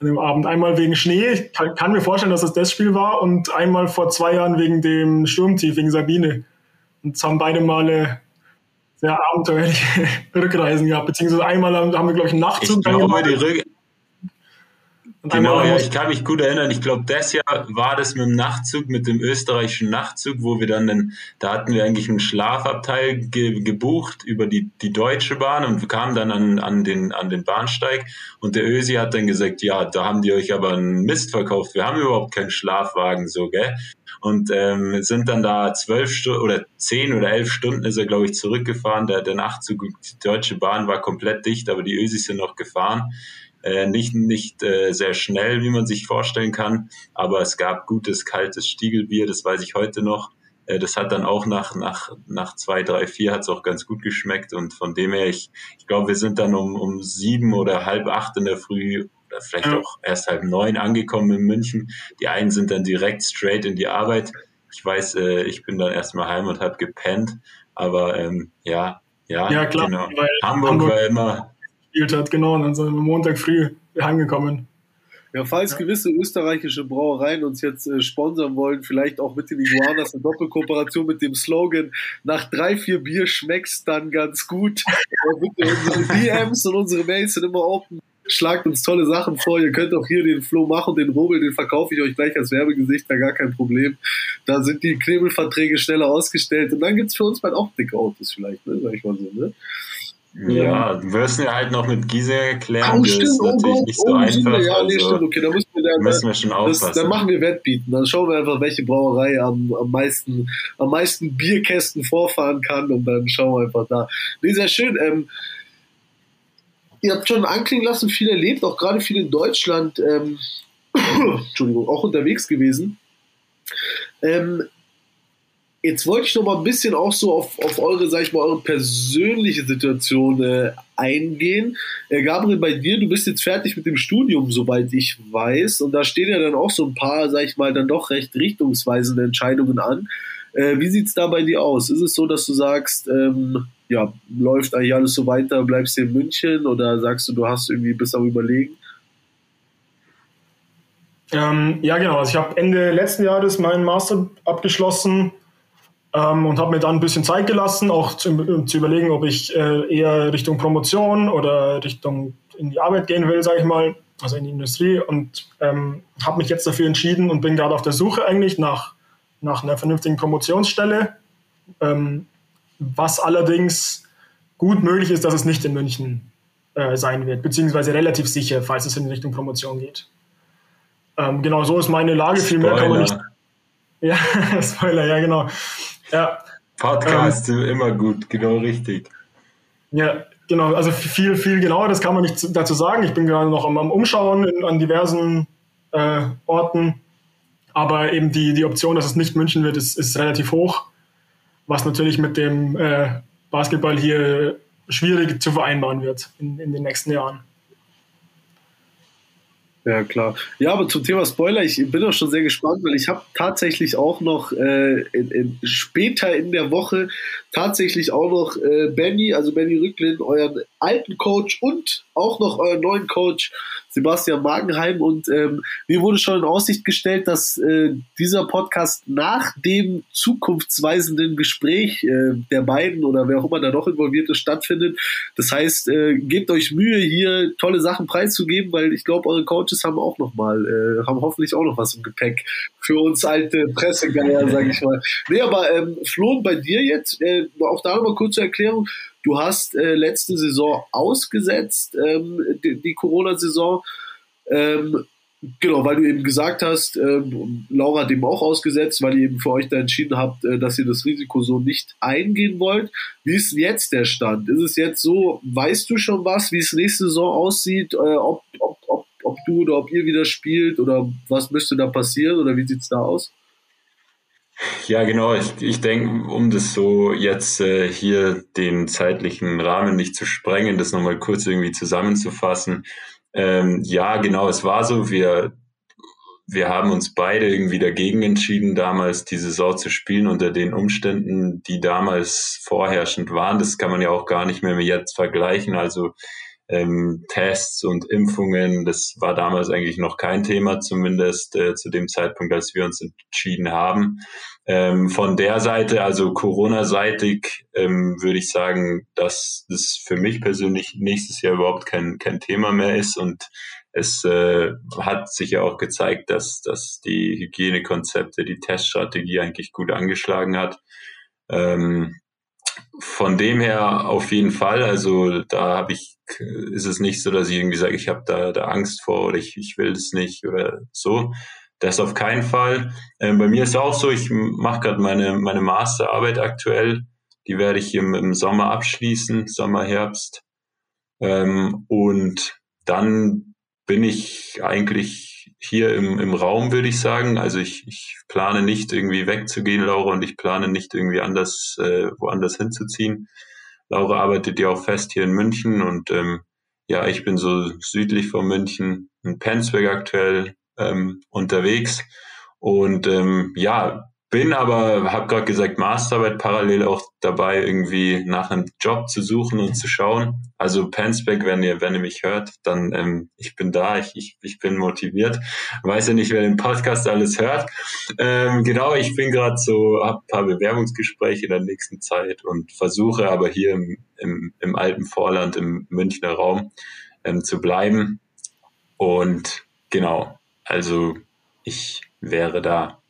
an dem Abend. Einmal wegen Schnee, ich kann, kann mir vorstellen, dass es das Spiel war, und einmal vor zwei Jahren wegen dem Sturmtief, wegen Sabine. Und es haben beide Male sehr abenteuerliche [laughs] Rückreisen gehabt, beziehungsweise einmal haben, wir, glaube ich, einen Nachtzug. Ich glaube, die, Rück Genau, ja, ich kann mich gut erinnern. Ich glaube, das Jahr war das mit dem Nachtzug, mit dem österreichischen Nachtzug, wo wir dann, den, da hatten wir eigentlich einen Schlafabteil ge, gebucht über die, die Deutsche Bahn und kamen dann an, an, den, an den Bahnsteig und der Ösi hat dann gesagt, ja, da haben die euch aber einen Mist verkauft. Wir haben überhaupt keinen Schlafwagen, so, gell? Und ähm, sind dann da zwölf Stunden oder zehn oder elf Stunden ist er, glaube ich, zurückgefahren. Der, der Nachtzug, die Deutsche Bahn war komplett dicht, aber die Ösis sind noch gefahren. Äh, nicht nicht äh, sehr schnell, wie man sich vorstellen kann, aber es gab gutes, kaltes Stiegelbier, das weiß ich heute noch. Äh, das hat dann auch nach, nach, nach zwei, drei, vier hat es auch ganz gut geschmeckt und von dem her, ich, ich glaube, wir sind dann um, um sieben oder halb acht in der Früh oder vielleicht auch erst halb neun angekommen in München. Die einen sind dann direkt straight in die Arbeit. Ich weiß, äh, ich bin dann erstmal heim und habe gepennt. Aber ähm, ja, ja, ja klar, genau. Hamburg, Hamburg, war immer gespielt hat, genau, und dann sind wir Montag früh heimgekommen. Ja, falls ja. gewisse österreichische Brauereien uns jetzt äh, sponsern wollen, vielleicht auch mit den Iguanas eine Doppelkooperation mit dem Slogan, nach drei, vier Bier schmeckt's dann ganz gut. bitte unsere DMs und unsere Mails sind immer open. Schlagt uns tolle Sachen vor. Ihr könnt auch hier den Flo machen, den Robel, den verkaufe ich euch gleich als Werbegesicht, da gar kein Problem. Da sind die Knebelverträge schneller ausgestellt und dann gibt's für uns bald auch dicke Autos vielleicht, ne, sag ich mal so, ne? Ja, du wirst ja halt noch mit Gise erklären. Oh, stimmt, oh Gott, nicht so oh, einfach. Ja, nee, also. stimmt, okay, da müssen wir, dann, müssen wir schon das, aufpassen. dann machen wir Wettbieten. Dann schauen wir einfach, welche Brauerei am, am meisten, am meisten Bierkästen vorfahren kann und dann schauen wir einfach da. Nee, sehr schön. Ähm, ihr habt schon anklingen lassen, viel erlebt, auch gerade viel in Deutschland, ähm, [coughs] Entschuldigung, auch unterwegs gewesen. Ähm, jetzt wollte ich noch mal ein bisschen auch so auf, auf eure, sag ich mal, eure persönliche Situation äh, eingehen. Äh, Gabriel, bei dir, du bist jetzt fertig mit dem Studium, soweit ich weiß, und da stehen ja dann auch so ein paar, sag ich mal, dann doch recht richtungsweisende Entscheidungen an. Äh, wie sieht's da bei dir aus? Ist es so, dass du sagst, ähm, ja, läuft eigentlich alles so weiter, bleibst du in München oder sagst du, du hast irgendwie bis am Überlegen? Ähm, ja, genau. Also ich habe Ende letzten Jahres meinen Master abgeschlossen ähm, und habe mir dann ein bisschen Zeit gelassen, auch zu, zu überlegen, ob ich äh, eher Richtung Promotion oder Richtung in die Arbeit gehen will, sage ich mal, also in die Industrie. Und ähm, habe mich jetzt dafür entschieden und bin gerade auf der Suche eigentlich nach, nach einer vernünftigen Promotionsstelle. Ähm, was allerdings gut möglich ist, dass es nicht in München äh, sein wird, beziehungsweise relativ sicher, falls es in Richtung Promotion geht. Ähm, genau, so ist meine Lage. Viel mehr kann man nicht. Ja, [laughs] Spoiler, ja, genau. Ja, Podcast ähm, immer gut, genau richtig. Ja, genau. Also viel, viel genauer, das kann man nicht dazu sagen. Ich bin gerade noch am, am Umschauen in, an diversen äh, Orten. Aber eben die, die Option, dass es nicht München wird, ist, ist relativ hoch. Was natürlich mit dem äh, Basketball hier schwierig zu vereinbaren wird in, in den nächsten Jahren. Ja, klar. Ja, aber zum Thema Spoiler, ich bin auch schon sehr gespannt, weil ich habe tatsächlich auch noch äh, in, in, später in der Woche tatsächlich auch noch äh, Benny, also Benny Rücklin, euren alten Coach und auch noch euren neuen Coach Sebastian Magenheim und ähm, mir wurde schon in Aussicht gestellt, dass äh, dieser Podcast nach dem zukunftsweisenden Gespräch äh, der beiden oder wer auch immer da noch involviert ist, stattfindet. Das heißt, äh, gebt euch Mühe, hier tolle Sachen preiszugeben, weil ich glaube, eure Coaches haben auch noch mal, äh, haben hoffentlich auch noch was im Gepäck für uns alte Pressegeier, sage ich mal. Nee, aber ähm, Flo, bei dir jetzt, äh, auch da nochmal kurze Erklärung. Du hast äh, letzte Saison ausgesetzt, ähm, die, die Corona-Saison. Ähm, genau, weil du eben gesagt hast, ähm, Laura hat eben auch ausgesetzt, weil ihr eben für euch da entschieden habt, äh, dass ihr das Risiko so nicht eingehen wollt. Wie ist jetzt der Stand? Ist es jetzt so, weißt du schon was, wie es nächste Saison aussieht, äh, ob, ob, ob, ob du oder ob ihr wieder spielt oder was müsste da passieren oder wie sieht's da aus? Ja, genau. Ich, ich denke, um das so jetzt äh, hier den zeitlichen Rahmen nicht zu sprengen, das nochmal kurz irgendwie zusammenzufassen. Ähm, ja, genau, es war so. Wir, wir haben uns beide irgendwie dagegen entschieden, damals die Saison zu spielen unter den Umständen, die damals vorherrschend waren. Das kann man ja auch gar nicht mehr mit jetzt vergleichen. Also ähm, Tests und Impfungen, das war damals eigentlich noch kein Thema, zumindest äh, zu dem Zeitpunkt, als wir uns entschieden haben. Ähm, von der Seite, also Corona-seitig, ähm, würde ich sagen, dass das für mich persönlich nächstes Jahr überhaupt kein, kein Thema mehr ist und es äh, hat sich ja auch gezeigt, dass, dass die Hygienekonzepte, die Teststrategie eigentlich gut angeschlagen hat. Ähm, von dem her auf jeden Fall. Also da habe ich, ist es nicht so, dass ich irgendwie sage, ich habe da, da Angst vor oder ich, ich will das nicht oder so. Das auf keinen Fall. Ähm, bei mir ist auch so, ich mache gerade meine, meine Masterarbeit aktuell. Die werde ich im, im Sommer abschließen, Sommer, Herbst. Ähm, und dann bin ich eigentlich hier im, im Raum, würde ich sagen. Also ich, ich plane nicht irgendwie wegzugehen, Laura, und ich plane nicht irgendwie anders, äh, woanders hinzuziehen. Laura arbeitet ja auch fest hier in München und ähm, ja, ich bin so südlich von München, in Penzberg aktuell ähm, unterwegs. Und ähm, ja, bin aber, habe gerade gesagt, Masterarbeit parallel auch dabei, irgendwie nach einem Job zu suchen und zu schauen. Also Penzberg, wenn ihr, wenn ihr mich hört, dann ähm, ich bin da, ich, ich, ich bin motiviert. Weiß ja nicht, wer den Podcast alles hört. Ähm, genau, ich bin gerade so, habe ein paar Bewerbungsgespräche in der nächsten Zeit und versuche aber hier im, im, im alten Vorland, im Münchner Raum ähm, zu bleiben. Und genau, also ich wäre da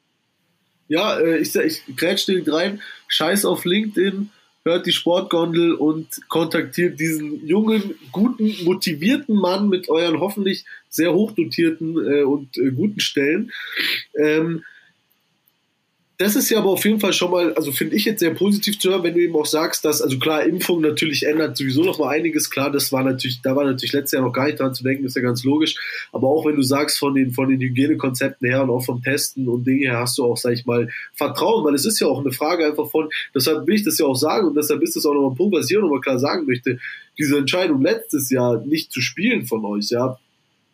ja, äh, ich, ich grätsch direkt rein, scheiß auf LinkedIn, hört die Sportgondel und kontaktiert diesen jungen, guten, motivierten Mann mit euren hoffentlich sehr hochdotierten äh, und äh, guten Stellen. Ähm, das ist ja aber auf jeden Fall schon mal, also finde ich jetzt sehr positiv zu hören, wenn du eben auch sagst, dass, also klar, Impfung natürlich ändert sowieso noch mal einiges, klar, das war natürlich, da war natürlich letztes Jahr noch gar nicht dran zu denken, ist ja ganz logisch, aber auch wenn du sagst, von den, von den Hygienekonzepten her und auch vom Testen und Dinge her hast du auch, sag ich mal, Vertrauen, weil es ist ja auch eine Frage einfach von, deshalb will ich das ja auch sagen und deshalb ist das auch nochmal ein Punkt, was ich auch nochmal klar sagen möchte, diese Entscheidung letztes Jahr nicht zu spielen von euch, ja,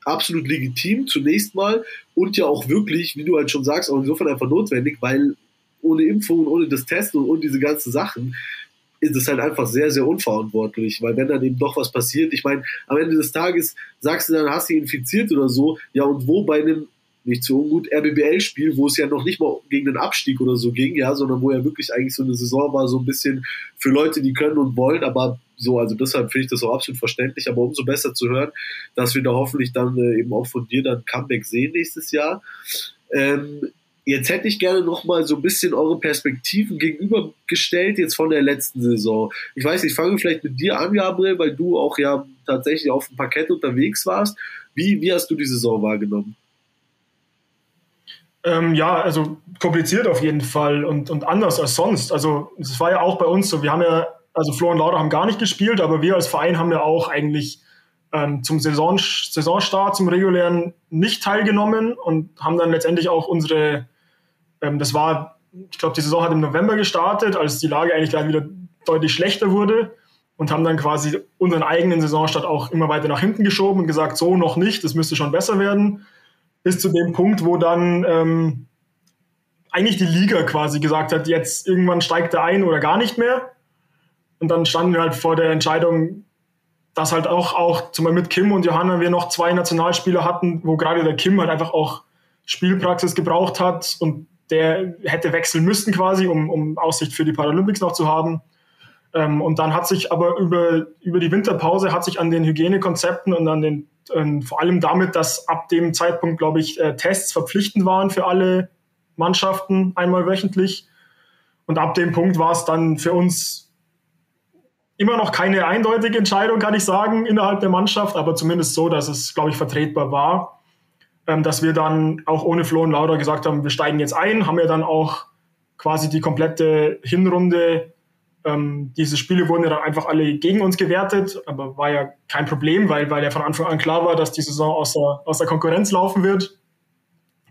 absolut legitim zunächst mal und ja auch wirklich, wie du halt schon sagst, auch insofern einfach notwendig, weil ohne Impfung, ohne das Testen und ohne diese ganzen Sachen ist es halt einfach sehr, sehr unverantwortlich, weil wenn dann eben doch was passiert, ich meine, am Ende des Tages sagst du dann, hast du infiziert oder so, ja und wo bei einem nicht so ungut RBBL-Spiel, wo es ja noch nicht mal gegen den Abstieg oder so ging, ja, sondern wo ja wirklich eigentlich so eine Saison war, so ein bisschen für Leute, die können und wollen, aber so, also deshalb finde ich das auch absolut verständlich, aber umso besser zu hören, dass wir da hoffentlich dann äh, eben auch von dir dann Comeback sehen nächstes Jahr. Ähm, jetzt hätte ich gerne noch mal so ein bisschen eure Perspektiven gegenübergestellt jetzt von der letzten Saison. Ich weiß, ich fange vielleicht mit dir an, Gabriel, weil du auch ja tatsächlich auf dem Parkett unterwegs warst. Wie, wie hast du die Saison wahrgenommen? Ähm, ja, also kompliziert auf jeden Fall und, und anders als sonst. Also es war ja auch bei uns so, wir haben ja also Flo und Laura haben gar nicht gespielt, aber wir als Verein haben ja auch eigentlich ähm, zum Saison, Saisonstart, zum regulären nicht teilgenommen und haben dann letztendlich auch unsere, ähm, das war, ich glaube, die Saison hat im November gestartet, als die Lage eigentlich gerade wieder deutlich schlechter wurde und haben dann quasi unseren eigenen Saisonstart auch immer weiter nach hinten geschoben und gesagt, so noch nicht, das müsste schon besser werden. Bis zu dem Punkt, wo dann ähm, eigentlich die Liga quasi gesagt hat, jetzt irgendwann steigt er ein oder gar nicht mehr. Und dann standen wir halt vor der Entscheidung, dass halt auch, auch zum Beispiel mit Kim und Johanna wir noch zwei Nationalspieler hatten, wo gerade der Kim halt einfach auch Spielpraxis gebraucht hat und der hätte wechseln müssen quasi, um, um Aussicht für die Paralympics noch zu haben. Ähm, und dann hat sich aber über, über die Winterpause hat sich an den Hygienekonzepten und an den, ähm, vor allem damit, dass ab dem Zeitpunkt, glaube ich, äh, Tests verpflichtend waren für alle Mannschaften einmal wöchentlich. Und ab dem Punkt war es dann für uns immer noch keine eindeutige Entscheidung, kann ich sagen, innerhalb der Mannschaft, aber zumindest so, dass es, glaube ich, vertretbar war, ähm, dass wir dann auch ohne Flo und Laura gesagt haben, wir steigen jetzt ein, haben ja dann auch quasi die komplette Hinrunde, ähm, diese Spiele wurden ja dann einfach alle gegen uns gewertet, aber war ja kein Problem, weil, weil ja von Anfang an klar war, dass die Saison aus der, aus der Konkurrenz laufen wird.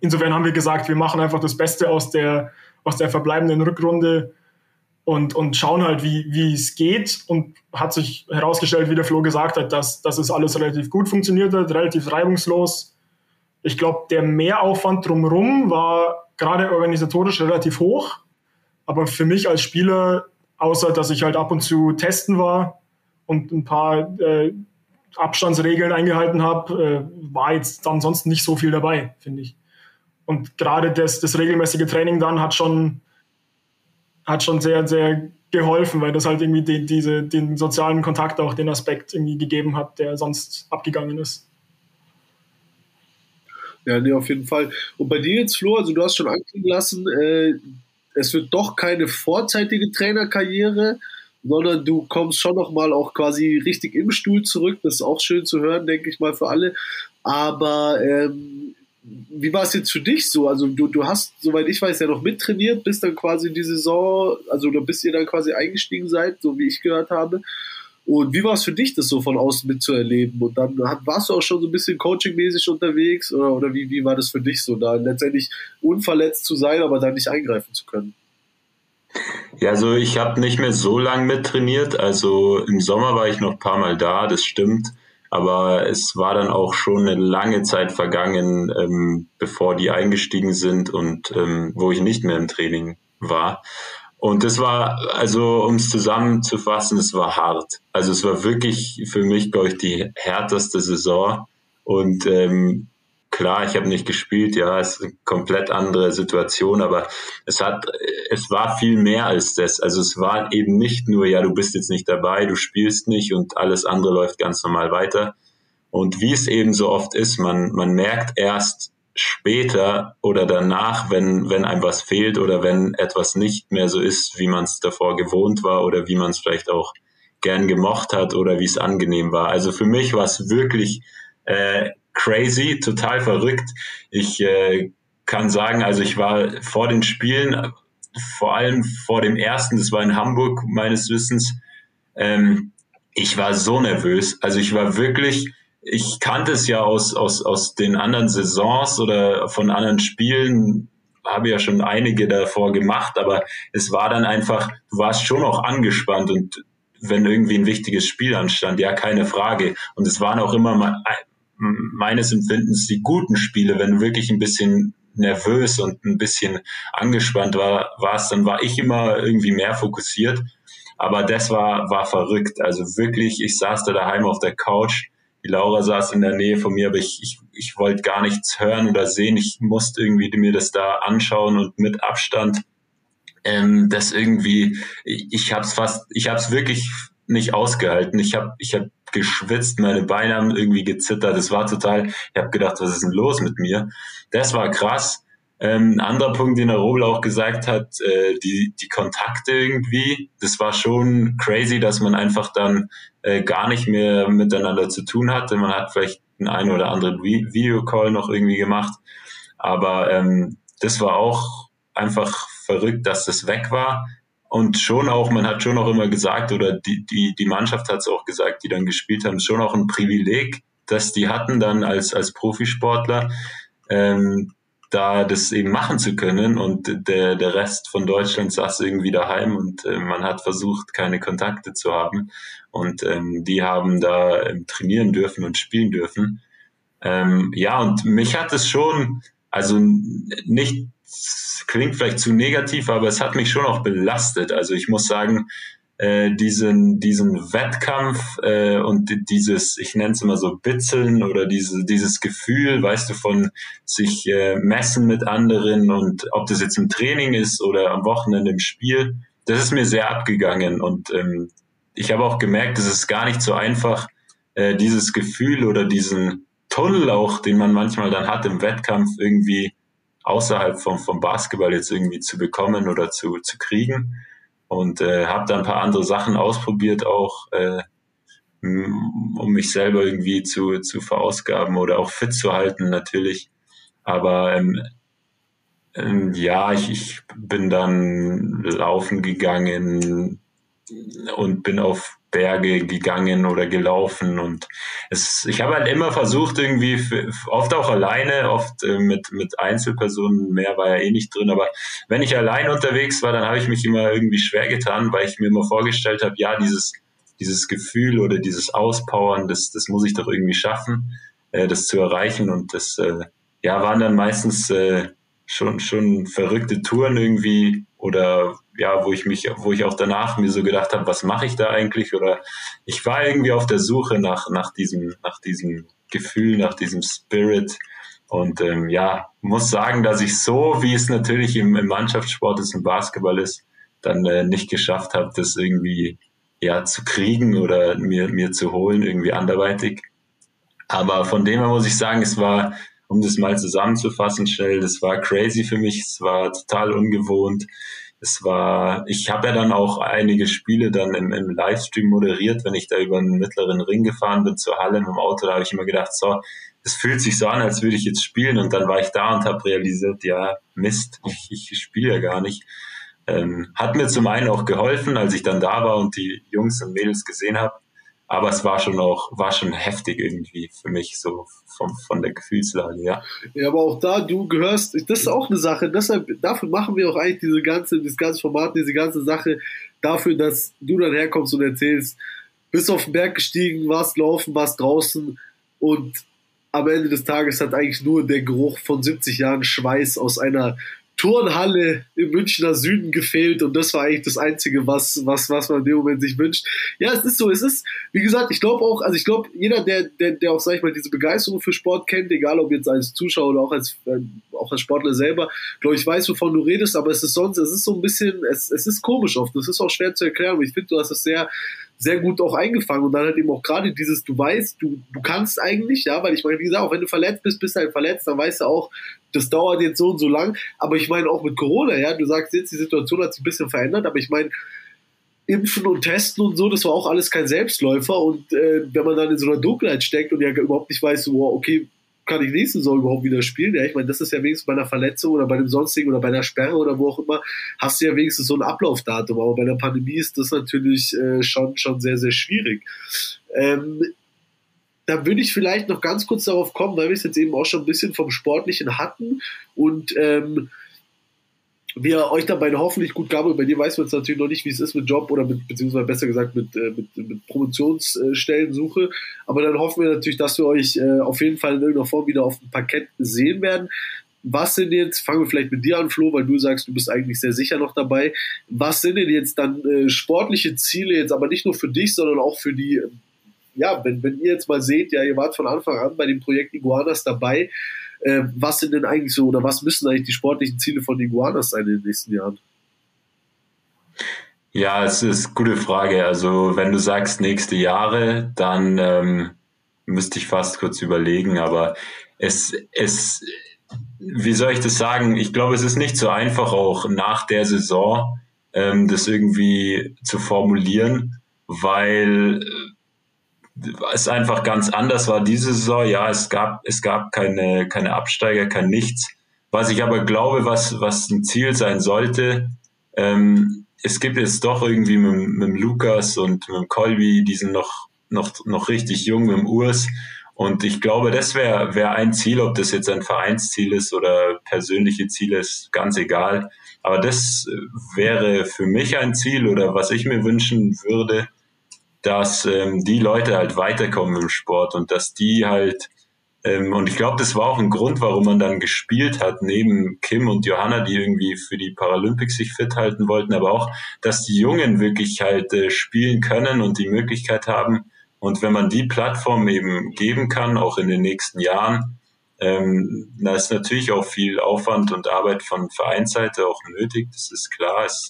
Insofern haben wir gesagt, wir machen einfach das Beste aus der, aus der verbleibenden Rückrunde und, und schauen halt, wie, es geht. Und hat sich herausgestellt, wie der Flo gesagt hat, dass, dass es alles relativ gut funktioniert hat, relativ reibungslos. Ich glaube, der Mehraufwand drumherum war gerade organisatorisch relativ hoch. Aber für mich als Spieler, außer dass ich halt ab und zu testen war und ein paar äh, Abstandsregeln eingehalten habe, äh, war jetzt ansonsten nicht so viel dabei, finde ich. Und gerade das, das regelmäßige Training dann hat schon hat schon sehr, sehr geholfen, weil das halt irgendwie die, diese, den sozialen Kontakt auch den Aspekt irgendwie gegeben hat, der sonst abgegangen ist. Ja, nee, auf jeden Fall. Und bei dir jetzt, Flo, also du hast schon anklingen lassen, äh, es wird doch keine vorzeitige Trainerkarriere, sondern du kommst schon noch mal auch quasi richtig im Stuhl zurück. Das ist auch schön zu hören, denke ich mal, für alle. Aber ähm, wie war es jetzt für dich so? Also du, du hast, soweit ich weiß, ja noch mittrainiert, bis dann quasi die Saison, also bis ihr dann quasi eingestiegen seid, so wie ich gehört habe. Und wie war es für dich, das so von außen mitzuerleben? Und dann warst du auch schon so ein bisschen coachingmäßig unterwegs oder, oder wie, wie war das für dich so, da letztendlich unverletzt zu sein, aber dann nicht eingreifen zu können? Ja, also ich habe nicht mehr so lange mittrainiert. Also im Sommer war ich noch ein paar Mal da, das stimmt. Aber es war dann auch schon eine lange Zeit vergangen, ähm, bevor die eingestiegen sind und ähm, wo ich nicht mehr im Training war. Und das war, also um es zusammenzufassen, es war hart. Also es war wirklich für mich, glaube ich, die härteste Saison. Und ähm, klar, ich habe nicht gespielt, ja, es ist eine komplett andere Situation, aber es hat, es war viel mehr als das. Also es war eben nicht nur, ja, du bist jetzt nicht dabei, du spielst nicht und alles andere läuft ganz normal weiter. Und wie es eben so oft ist, man, man merkt erst später oder danach, wenn, wenn einem was fehlt oder wenn etwas nicht mehr so ist, wie man es davor gewohnt war oder wie man es vielleicht auch gern gemocht hat oder wie es angenehm war. Also für mich war es wirklich äh, crazy, total verrückt. Ich äh, kann sagen, also ich war vor den Spielen, vor allem vor dem ersten, das war in Hamburg meines Wissens, ähm, ich war so nervös. Also ich war wirklich, ich kannte es ja aus, aus, aus den anderen Saisons oder von anderen Spielen, habe ja schon einige davor gemacht, aber es war dann einfach, du warst schon auch angespannt und wenn irgendwie ein wichtiges Spiel anstand, ja, keine Frage. Und es waren auch immer meines Empfindens die guten Spiele, wenn du wirklich ein bisschen nervös und ein bisschen angespannt war, warst, dann war ich immer irgendwie mehr fokussiert. Aber das war, war verrückt. Also wirklich, ich saß da daheim auf der Couch. Die Laura saß in der Nähe von mir, aber ich, ich, ich wollte gar nichts hören oder sehen. Ich musste irgendwie mir das da anschauen und mit Abstand ähm, das irgendwie, ich, ich habe es fast, ich habe es wirklich nicht ausgehalten. Ich habe ich hab geschwitzt, meine Beine haben irgendwie gezittert. Es war total, ich habe gedacht, was ist denn los mit mir? Das war krass. Ähm, ein anderer Punkt, den der Robel auch gesagt hat, äh, die, die Kontakte irgendwie, das war schon crazy, dass man einfach dann äh, gar nicht mehr miteinander zu tun hatte. Man hat vielleicht einen einen oder anderen Videocall noch irgendwie gemacht, aber ähm, das war auch einfach verrückt, dass das weg war. Und schon auch, man hat schon auch immer gesagt, oder die, die, die Mannschaft hat es auch gesagt, die dann gespielt haben, schon auch ein Privileg, dass die hatten dann als, als Profisportler, ähm, da das eben machen zu können und der, der Rest von Deutschland saß irgendwie daheim und äh, man hat versucht, keine Kontakte zu haben und ähm, die haben da ähm, trainieren dürfen und spielen dürfen. Ähm, ja, und mich hat es schon, also nicht, klingt vielleicht zu negativ, aber es hat mich schon auch belastet. Also ich muss sagen, äh, diesen, diesen Wettkampf äh, und dieses, ich nenne es immer so Bitzeln oder diese, dieses Gefühl, weißt du, von sich äh, messen mit anderen und ob das jetzt im Training ist oder am Wochenende im Spiel, das ist mir sehr abgegangen und ähm, ich habe auch gemerkt, es ist gar nicht so einfach, äh, dieses Gefühl oder diesen Tunnel auch, den man manchmal dann hat im Wettkampf, irgendwie außerhalb vom, vom Basketball jetzt irgendwie zu bekommen oder zu, zu kriegen und äh, habe da ein paar andere Sachen ausprobiert auch, äh, um mich selber irgendwie zu, zu verausgaben oder auch fit zu halten natürlich. Aber ähm, ähm, ja, ich, ich bin dann laufen gegangen und bin auf Berge gegangen oder gelaufen und es, ich habe halt immer versucht irgendwie, oft auch alleine, oft äh, mit, mit Einzelpersonen, mehr war ja eh nicht drin, aber wenn ich allein unterwegs war, dann habe ich mich immer irgendwie schwer getan, weil ich mir immer vorgestellt habe, ja, dieses, dieses Gefühl oder dieses Auspowern, das, das muss ich doch irgendwie schaffen, äh, das zu erreichen und das, äh, ja, waren dann meistens äh, schon, schon verrückte Touren irgendwie oder ja, wo ich mich, wo ich auch danach mir so gedacht habe, was mache ich da eigentlich? Oder ich war irgendwie auf der Suche nach, nach diesem, nach diesem Gefühl, nach diesem Spirit. Und ähm, ja, muss sagen, dass ich so, wie es natürlich im, im Mannschaftssport ist, im Basketball ist, dann äh, nicht geschafft habe, das irgendwie ja zu kriegen oder mir, mir zu holen, irgendwie anderweitig. Aber von dem her muss ich sagen, es war, um das mal zusammenzufassen schnell, das war crazy für mich, es war total ungewohnt. Es war, ich habe ja dann auch einige Spiele dann im, im Livestream moderiert, wenn ich da über einen mittleren Ring gefahren bin zur Halle mit dem Auto, da habe ich immer gedacht, so, es fühlt sich so an, als würde ich jetzt spielen. Und dann war ich da und habe realisiert, ja, Mist, ich, ich spiele ja gar nicht. Ähm, hat mir zum einen auch geholfen, als ich dann da war und die Jungs und Mädels gesehen habe, aber es war schon auch, war schon heftig irgendwie für mich, so von, von der Gefühlslage, ja. Ja, aber auch da, du gehörst, das ist auch eine Sache, deshalb, dafür machen wir auch eigentlich diese ganze, das ganze Format, diese ganze Sache, dafür, dass du dann herkommst und erzählst, bist auf den Berg gestiegen, warst laufen, warst draußen und am Ende des Tages hat eigentlich nur der Geruch von 70 Jahren Schweiß aus einer Turnhalle im Münchner Süden gefehlt und das war eigentlich das Einzige, was, was, was man in dem Moment sich wünscht. Ja, es ist so, es ist, wie gesagt, ich glaube auch, also ich glaube, jeder, der, der, der auch, sag ich mal, diese Begeisterung für Sport kennt, egal ob jetzt als Zuschauer oder auch als, äh, auch als Sportler selber, glaube ich, weiß, wovon du redest, aber es ist sonst, es ist so ein bisschen, es, es ist komisch oft, es ist auch schwer zu erklären, aber ich finde, du hast es sehr, sehr gut auch eingefangen und dann halt eben auch gerade dieses, du weißt, du, du kannst eigentlich, ja, weil ich meine, wie gesagt, auch wenn du verletzt bist, bist du halt verletzt, dann weißt du auch, das dauert jetzt so und so lang, aber ich meine auch mit Corona, ja, du sagst jetzt, die Situation hat sich ein bisschen verändert, aber ich meine, Impfen und Testen und so, das war auch alles kein Selbstläufer und äh, wenn man dann in so einer Dunkelheit steckt und ja überhaupt nicht weiß, wow, okay, kann ich nächste Saison überhaupt wieder spielen? Ja, ich meine, das ist ja wenigstens bei einer Verletzung oder bei dem sonstigen oder bei einer Sperre oder wo auch immer, hast du ja wenigstens so ein Ablaufdatum. Aber bei der Pandemie ist das natürlich äh, schon, schon sehr, sehr schwierig. Ähm, da würde ich vielleicht noch ganz kurz darauf kommen, weil wir es jetzt eben auch schon ein bisschen vom Sportlichen hatten und ähm, wir euch dabei hoffentlich gut gaben. Bei dir weiß man jetzt natürlich noch nicht, wie es ist mit Job oder mit, beziehungsweise besser gesagt mit, äh, mit, mit Promotionsstellensuche. Aber dann hoffen wir natürlich, dass wir euch äh, auf jeden Fall in irgendeiner Form wieder auf dem Parkett sehen werden. Was sind jetzt, fangen wir vielleicht mit dir an, Flo, weil du sagst, du bist eigentlich sehr sicher noch dabei. Was sind denn jetzt dann äh, sportliche Ziele, jetzt aber nicht nur für dich, sondern auch für die, ja, wenn, wenn ihr jetzt mal seht, ja, ihr wart von Anfang an bei dem Projekt Iguanas dabei, äh, was sind denn eigentlich so oder was müssen eigentlich die sportlichen Ziele von Iguanas sein in den nächsten Jahren? Ja, es ist eine gute Frage. Also wenn du sagst nächste Jahre, dann ähm, müsste ich fast kurz überlegen, aber es, es, wie soll ich das sagen? Ich glaube, es ist nicht so einfach auch nach der Saison ähm, das irgendwie zu formulieren, weil es einfach ganz anders war diese Saison. Ja, es gab, es gab keine, keine Absteiger, kein Nichts. Was ich aber glaube, was, was ein Ziel sein sollte, ähm, es gibt jetzt doch irgendwie mit, mit Lukas und mit Colby, die sind noch, noch, noch richtig jung mit dem Urs. Und ich glaube, das wäre wär ein Ziel, ob das jetzt ein Vereinsziel ist oder persönliche Ziele, ist ganz egal. Aber das wäre für mich ein Ziel oder was ich mir wünschen würde, dass ähm, die Leute halt weiterkommen im Sport und dass die halt ähm, und ich glaube, das war auch ein Grund, warum man dann gespielt hat, neben Kim und Johanna, die irgendwie für die Paralympics sich fit halten wollten, aber auch, dass die Jungen wirklich halt äh, spielen können und die Möglichkeit haben. Und wenn man die Plattform eben geben kann, auch in den nächsten Jahren, ähm, da ist natürlich auch viel Aufwand und Arbeit von Vereinsseite auch nötig, das ist klar. Es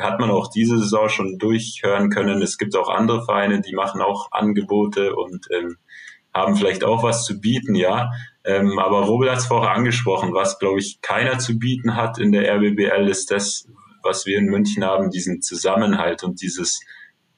hat man auch diese Saison schon durchhören können. Es gibt auch andere Vereine, die machen auch Angebote und ähm, haben vielleicht auch was zu bieten, ja. Ähm, aber Robel hat es vorher angesprochen, was, glaube ich, keiner zu bieten hat in der RBBL, ist das, was wir in München haben, diesen Zusammenhalt und dieses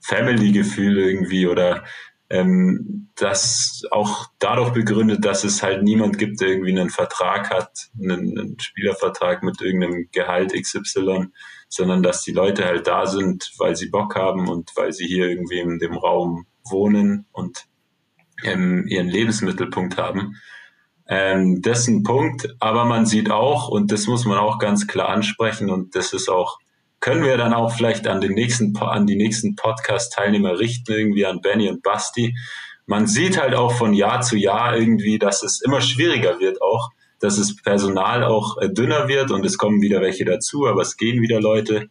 Family-Gefühl irgendwie oder ähm, das auch dadurch begründet, dass es halt niemand gibt, der irgendwie einen Vertrag hat, einen, einen Spielervertrag mit irgendeinem Gehalt XY, sondern dass die Leute halt da sind, weil sie Bock haben und weil sie hier irgendwie in dem Raum wohnen und ähm, ihren Lebensmittelpunkt haben. Ähm, das ist ein Punkt, aber man sieht auch, und das muss man auch ganz klar ansprechen, und das ist auch, können wir dann auch vielleicht an den nächsten, an die nächsten Podcast-Teilnehmer richten, irgendwie an Benny und Basti. Man sieht halt auch von Jahr zu Jahr irgendwie, dass es immer schwieriger wird auch, dass das Personal auch äh, dünner wird und es kommen wieder welche dazu, aber es gehen wieder Leute.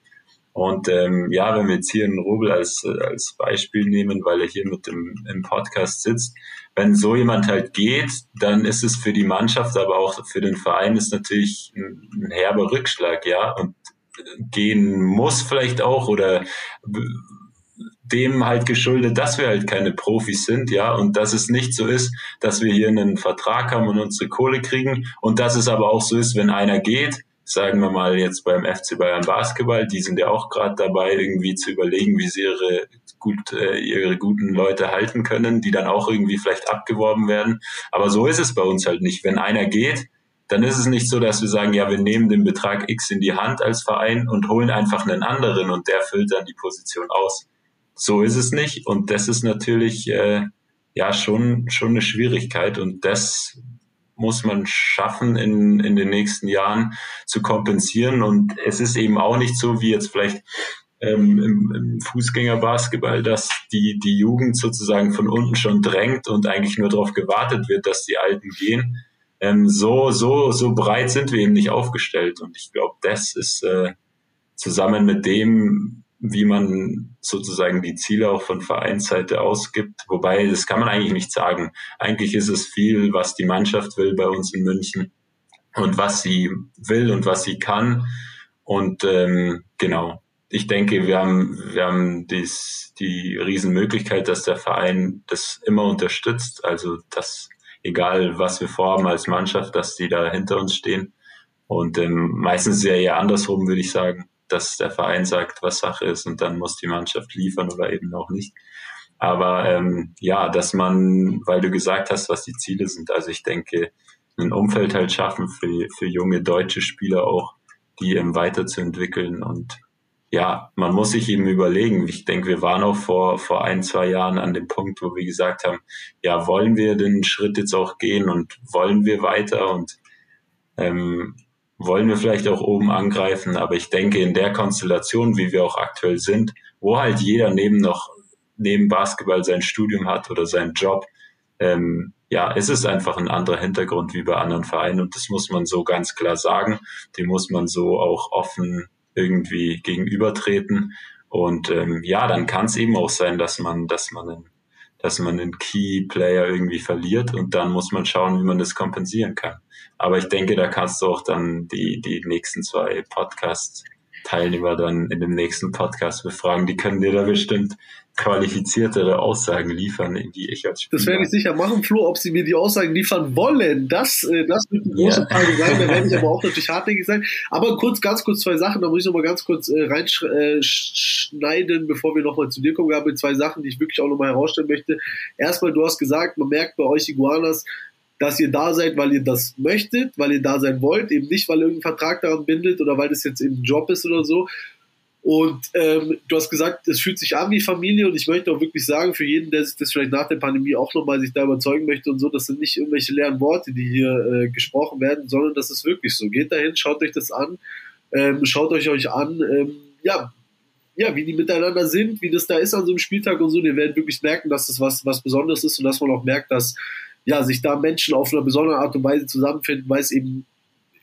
Und ähm, ja, wenn wir jetzt hier einen Rubel als, äh, als Beispiel nehmen, weil er hier mit dem, im Podcast sitzt, wenn so jemand halt geht, dann ist es für die Mannschaft, aber auch für den Verein ist natürlich ein, ein herber Rückschlag, ja. Und gehen muss vielleicht auch oder dem halt geschuldet, dass wir halt keine Profis sind, ja, und dass es nicht so ist, dass wir hier einen Vertrag haben und unsere Kohle kriegen und dass es aber auch so ist, wenn einer geht, sagen wir mal jetzt beim FC Bayern Basketball, die sind ja auch gerade dabei, irgendwie zu überlegen, wie sie ihre gut äh, ihre guten Leute halten können, die dann auch irgendwie vielleicht abgeworben werden. Aber so ist es bei uns halt nicht. Wenn einer geht, dann ist es nicht so, dass wir sagen, ja, wir nehmen den Betrag X in die Hand als Verein und holen einfach einen anderen und der füllt dann die Position aus so ist es nicht. Und das ist natürlich äh, ja schon, schon eine Schwierigkeit. Und das muss man schaffen, in, in den nächsten Jahren zu kompensieren. Und es ist eben auch nicht so, wie jetzt vielleicht ähm, im, im Fußgängerbasketball, dass die, die Jugend sozusagen von unten schon drängt und eigentlich nur darauf gewartet wird, dass die Alten gehen. Ähm, so, so, so breit sind wir eben nicht aufgestellt. Und ich glaube, das ist äh, zusammen mit dem, wie man sozusagen die Ziele auch von Vereinsseite ausgibt. Wobei, das kann man eigentlich nicht sagen. Eigentlich ist es viel, was die Mannschaft will bei uns in München und was sie will und was sie kann. Und ähm, genau, ich denke, wir haben, wir haben dies, die Riesenmöglichkeit, dass der Verein das immer unterstützt. Also, dass egal was wir vorhaben als Mannschaft, dass die da hinter uns stehen. Und ähm, meistens ist ja eher andersrum, würde ich sagen, dass der Verein sagt, was Sache ist und dann muss die Mannschaft liefern oder eben auch nicht. Aber ähm, ja, dass man, weil du gesagt hast, was die Ziele sind, also ich denke, ein Umfeld halt schaffen für, für junge deutsche Spieler auch, die ähm, weiterzuentwickeln und ja, man muss sich eben überlegen. Ich denke, wir waren auch vor, vor ein, zwei Jahren an dem Punkt, wo wir gesagt haben, ja, wollen wir den Schritt jetzt auch gehen und wollen wir weiter und ähm, wollen wir vielleicht auch oben angreifen. Aber ich denke, in der Konstellation, wie wir auch aktuell sind, wo halt jeder neben noch, neben Basketball sein Studium hat oder seinen Job, ähm, ja, es ist einfach ein anderer Hintergrund wie bei anderen Vereinen und das muss man so ganz klar sagen. Die muss man so auch offen irgendwie gegenübertreten. Und ähm, ja, dann kann es eben auch sein, dass man, dass man einen, dass man einen Key-Player irgendwie verliert und dann muss man schauen, wie man das kompensieren kann. Aber ich denke, da kannst du auch dann die, die nächsten zwei Podcast-Teilnehmer dann in dem nächsten Podcast befragen. Die können dir da bestimmt qualifiziertere Aussagen liefern, wie ich als Spieler. Das werde ich sicher machen, Flo, ob sie mir die Aussagen liefern wollen. Das, äh, das wird eine große yeah. Frage sein. Da werde ich aber auch [laughs] natürlich hartnäckig sein. Aber kurz, ganz kurz zwei Sachen, da muss ich noch mal ganz kurz äh, reinschneiden, äh, bevor wir nochmal zu dir kommen. Haben zwei Sachen, die ich wirklich auch nochmal herausstellen möchte. Erstmal, du hast gesagt, man merkt bei euch Iguanas, dass ihr da seid, weil ihr das möchtet, weil ihr da sein wollt, eben nicht, weil irgendein Vertrag daran bindet oder weil das jetzt eben ein Job ist oder so. Und ähm, du hast gesagt, es fühlt sich an wie Familie und ich möchte auch wirklich sagen, für jeden, der sich das vielleicht nach der Pandemie auch nochmal sich da überzeugen möchte und so, das sind nicht irgendwelche leeren Worte, die hier äh, gesprochen werden, sondern das ist wirklich so. Geht dahin, schaut euch das an, ähm, schaut euch euch an, ähm, ja, ja, wie die miteinander sind, wie das da ist an so einem Spieltag und so. Und ihr werdet wirklich merken, dass das was, was Besonderes ist und dass man auch merkt, dass ja, sich da Menschen auf eine besondere Art und Weise zusammenfinden, weil es eben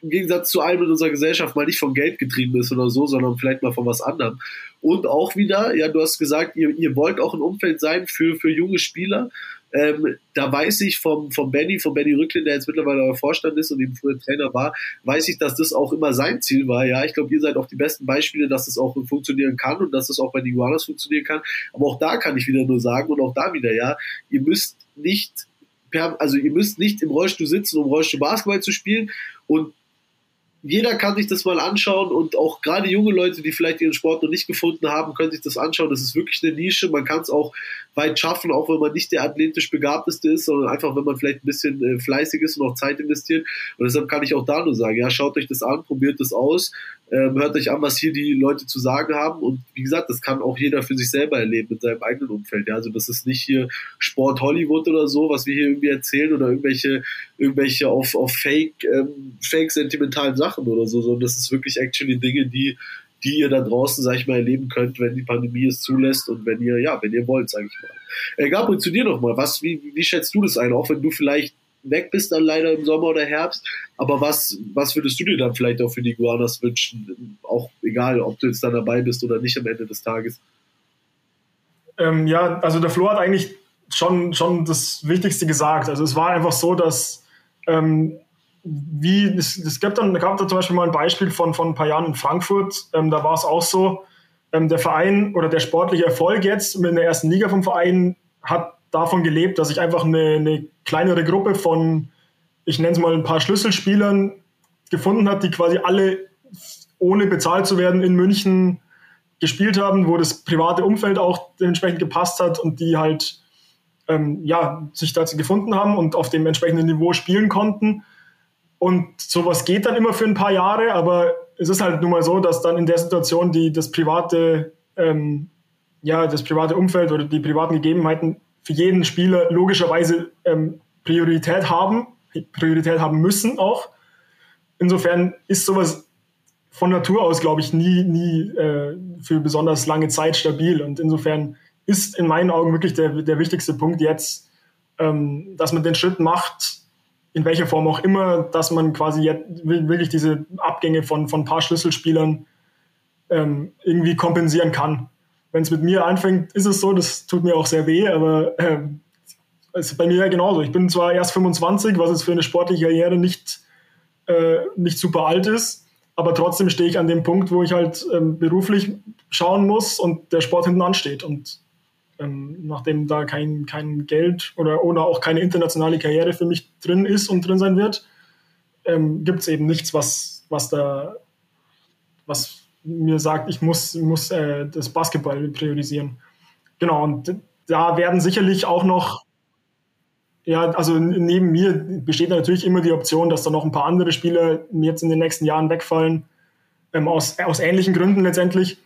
im Gegensatz zu allem in unserer Gesellschaft mal nicht vom Geld getrieben ist oder so, sondern vielleicht mal von was anderem. Und auch wieder, ja, du hast gesagt, ihr, ihr wollt auch ein Umfeld sein für, für junge Spieler. Ähm, da weiß ich vom, vom Benny, vom Benny Rücklin, der jetzt mittlerweile euer Vorstand ist und eben früher Trainer war, weiß ich, dass das auch immer sein Ziel war. Ja, ich glaube, ihr seid auch die besten Beispiele, dass das auch funktionieren kann und dass das auch bei den Iguanas funktionieren kann. Aber auch da kann ich wieder nur sagen und auch da wieder, ja, ihr müsst nicht also ihr müsst nicht im Rollstuhl sitzen, um Rollstuhl Basketball zu spielen. Und jeder kann sich das mal anschauen und auch gerade junge Leute, die vielleicht ihren Sport noch nicht gefunden haben, können sich das anschauen. Das ist wirklich eine Nische. Man kann es auch weit schaffen, auch wenn man nicht der athletisch begabteste ist, sondern einfach, wenn man vielleicht ein bisschen äh, fleißig ist und auch Zeit investiert. Und deshalb kann ich auch da nur sagen, ja, schaut euch das an, probiert das aus ähm, hört euch an, was hier die Leute zu sagen haben. Und wie gesagt, das kann auch jeder für sich selber erleben mit seinem eigenen Umfeld. Ja? Also das ist nicht hier Sport Hollywood oder so, was wir hier irgendwie erzählen oder irgendwelche, irgendwelche auf, auf Fake, ähm, Fake sentimentalen Sachen oder so, sondern das ist wirklich actually Dinge, die die ihr da draußen, sag ich mal, erleben könnt, wenn die Pandemie es zulässt und wenn ihr, ja, wenn ihr wollt, sage ich mal. Äh, Gabriel, zu dir nochmal, was, wie, wie schätzt du das ein? Auch wenn du vielleicht weg bist dann leider im Sommer oder Herbst. Aber was, was würdest du dir dann vielleicht auch für die Iguanas wünschen? Auch egal, ob du jetzt dann dabei bist oder nicht am Ende des Tages. Ähm, ja, also der Flo hat eigentlich schon, schon das Wichtigste gesagt. Also es war einfach so, dass ähm, wie, es, es gab dann, gab da zum Beispiel mal ein Beispiel von, von ein paar Jahren in Frankfurt, ähm, da war es auch so, ähm, der Verein oder der sportliche Erfolg jetzt in der ersten Liga vom Verein hat davon gelebt, dass ich einfach eine, eine kleinere Gruppe von, ich nenne es mal ein paar Schlüsselspielern gefunden hat, die quasi alle ohne bezahlt zu werden in München gespielt haben, wo das private Umfeld auch dementsprechend gepasst hat und die halt ähm, ja, sich dazu gefunden haben und auf dem entsprechenden Niveau spielen konnten. Und sowas geht dann immer für ein paar Jahre, aber es ist halt nun mal so, dass dann in der Situation die das private, ähm, ja, das private Umfeld oder die privaten Gegebenheiten für jeden Spieler logischerweise ähm, Priorität haben, Priorität haben müssen auch. Insofern ist sowas von Natur aus, glaube ich, nie, nie äh, für besonders lange Zeit stabil. Und insofern ist in meinen Augen wirklich der, der wichtigste Punkt jetzt, ähm, dass man den Schritt macht, in welcher Form auch immer, dass man quasi jetzt wirklich diese Abgänge von, von ein paar Schlüsselspielern ähm, irgendwie kompensieren kann wenn es mit mir anfängt, ist es so, das tut mir auch sehr weh, aber äh, es ist bei mir ja genauso. Ich bin zwar erst 25, was jetzt für eine sportliche Karriere nicht, äh, nicht super alt ist, aber trotzdem stehe ich an dem Punkt, wo ich halt ähm, beruflich schauen muss und der Sport hinten ansteht. Und ähm, nachdem da kein, kein Geld oder, oder auch keine internationale Karriere für mich drin ist und drin sein wird, ähm, gibt es eben nichts, was, was da, was mir sagt, ich muss, muss äh, das Basketball priorisieren. Genau, und da werden sicherlich auch noch, ja, also neben mir besteht natürlich immer die Option, dass da noch ein paar andere Spieler jetzt in den nächsten Jahren wegfallen, ähm, aus, aus ähnlichen Gründen letztendlich.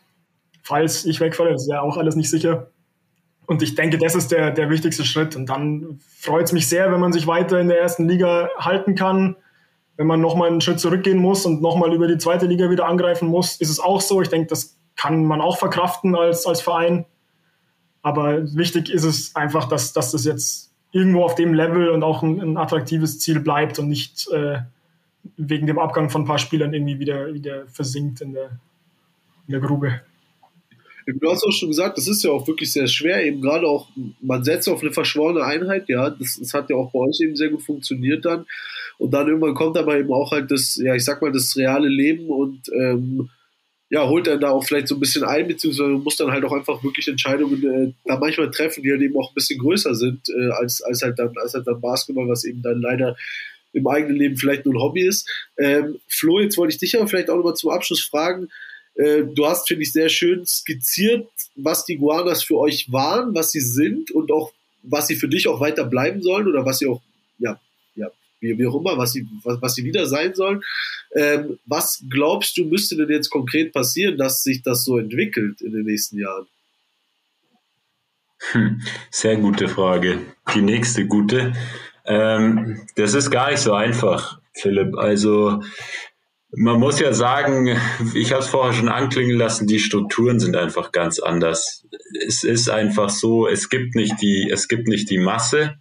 Falls ich wegfalle, das ist ja auch alles nicht sicher. Und ich denke, das ist der, der wichtigste Schritt. Und dann freut es mich sehr, wenn man sich weiter in der ersten Liga halten kann. Wenn man nochmal einen Schritt zurückgehen muss und nochmal über die zweite Liga wieder angreifen muss, ist es auch so. Ich denke, das kann man auch verkraften als, als Verein. Aber wichtig ist es einfach, dass, dass das jetzt irgendwo auf dem Level und auch ein, ein attraktives Ziel bleibt und nicht äh, wegen dem Abgang von ein paar Spielern irgendwie wieder, wieder versinkt in der, in der Grube. Du hast auch schon gesagt, das ist ja auch wirklich sehr schwer, eben gerade auch, man setzt auf eine verschworene Einheit, ja, das, das hat ja auch bei euch eben sehr gut funktioniert dann. Und dann irgendwann kommt aber eben auch halt das, ja, ich sag mal, das reale Leben und ähm, ja, holt dann da auch vielleicht so ein bisschen ein, beziehungsweise muss dann halt auch einfach wirklich Entscheidungen äh, da manchmal treffen, die halt eben auch ein bisschen größer sind, äh, als, als halt dann, als halt dann Basketball, was eben dann leider im eigenen Leben vielleicht nur ein Hobby ist. Ähm, Flo, jetzt wollte ich dich aber vielleicht auch nochmal zum Abschluss fragen, du hast, finde ich, sehr schön skizziert, was die Guanas für euch waren, was sie sind und auch, was sie für dich auch weiter bleiben sollen oder was sie auch, ja, ja, wie, wie auch immer, was sie, was, was sie wieder sein sollen. Ähm, was glaubst du, müsste denn jetzt konkret passieren, dass sich das so entwickelt in den nächsten Jahren? Hm, sehr gute Frage. Die nächste gute. Ähm, das ist gar nicht so einfach, Philipp. Also man muss ja sagen, ich habe es vorher schon anklingen lassen, die Strukturen sind einfach ganz anders. Es ist einfach so, es gibt nicht die, es gibt nicht die Masse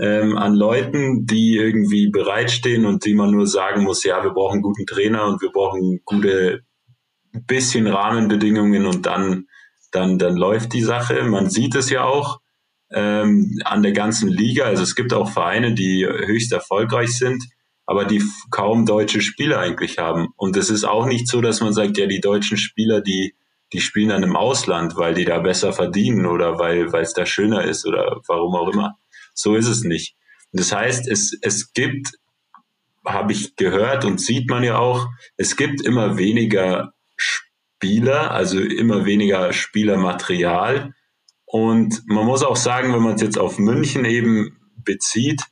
ähm, an Leuten, die irgendwie bereitstehen und die man nur sagen muss, ja, wir brauchen einen guten Trainer und wir brauchen gute bisschen Rahmenbedingungen und dann, dann, dann läuft die Sache. Man sieht es ja auch ähm, an der ganzen Liga. Also es gibt auch Vereine, die höchst erfolgreich sind aber die kaum deutsche Spieler eigentlich haben. Und es ist auch nicht so, dass man sagt, ja, die deutschen Spieler, die, die spielen dann im Ausland, weil die da besser verdienen oder weil, es da schöner ist oder warum auch immer. So ist es nicht. Das heißt, es, es gibt, habe ich gehört und sieht man ja auch, es gibt immer weniger Spieler, also immer weniger Spielermaterial. Und man muss auch sagen, wenn man es jetzt auf München eben bezieht,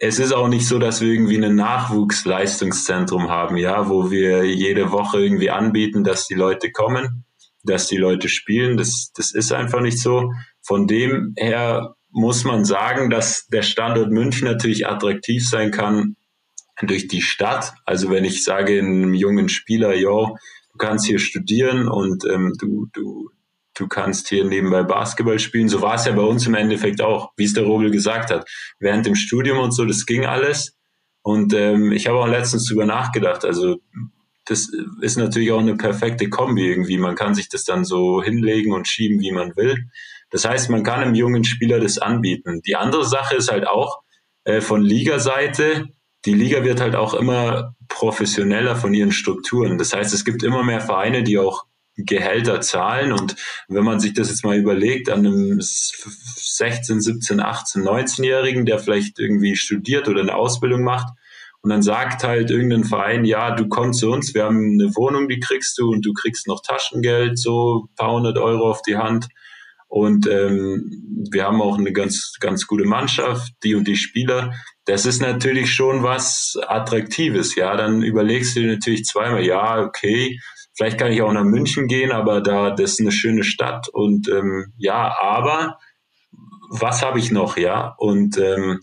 es ist auch nicht so, dass wir irgendwie ein Nachwuchsleistungszentrum haben, ja, wo wir jede Woche irgendwie anbieten, dass die Leute kommen, dass die Leute spielen. Das, das ist einfach nicht so. Von dem her muss man sagen, dass der Standort München natürlich attraktiv sein kann durch die Stadt. Also wenn ich sage einem jungen Spieler, yo, du kannst hier studieren und ähm, du, du, du kannst hier nebenbei Basketball spielen. So war es ja bei uns im Endeffekt auch, wie es der Robel gesagt hat. Während dem Studium und so, das ging alles. Und ähm, ich habe auch letztens drüber nachgedacht. Also das ist natürlich auch eine perfekte Kombi irgendwie. Man kann sich das dann so hinlegen und schieben, wie man will. Das heißt, man kann einem jungen Spieler das anbieten. Die andere Sache ist halt auch äh, von Liga-Seite, die Liga wird halt auch immer professioneller von ihren Strukturen. Das heißt, es gibt immer mehr Vereine, die auch Gehälter zahlen. Und wenn man sich das jetzt mal überlegt, an einem 16, 17, 18, 19-Jährigen, der vielleicht irgendwie studiert oder eine Ausbildung macht, und dann sagt halt irgendein Verein, ja, du kommst zu uns, wir haben eine Wohnung, die kriegst du und du kriegst noch Taschengeld, so ein paar hundert Euro auf die Hand. Und ähm, wir haben auch eine ganz, ganz gute Mannschaft, die und die Spieler. Das ist natürlich schon was Attraktives, ja. Dann überlegst du dir natürlich zweimal, ja, okay, Vielleicht kann ich auch nach München gehen, aber da das ist eine schöne Stadt und ähm, ja, aber was habe ich noch, ja? Und ähm,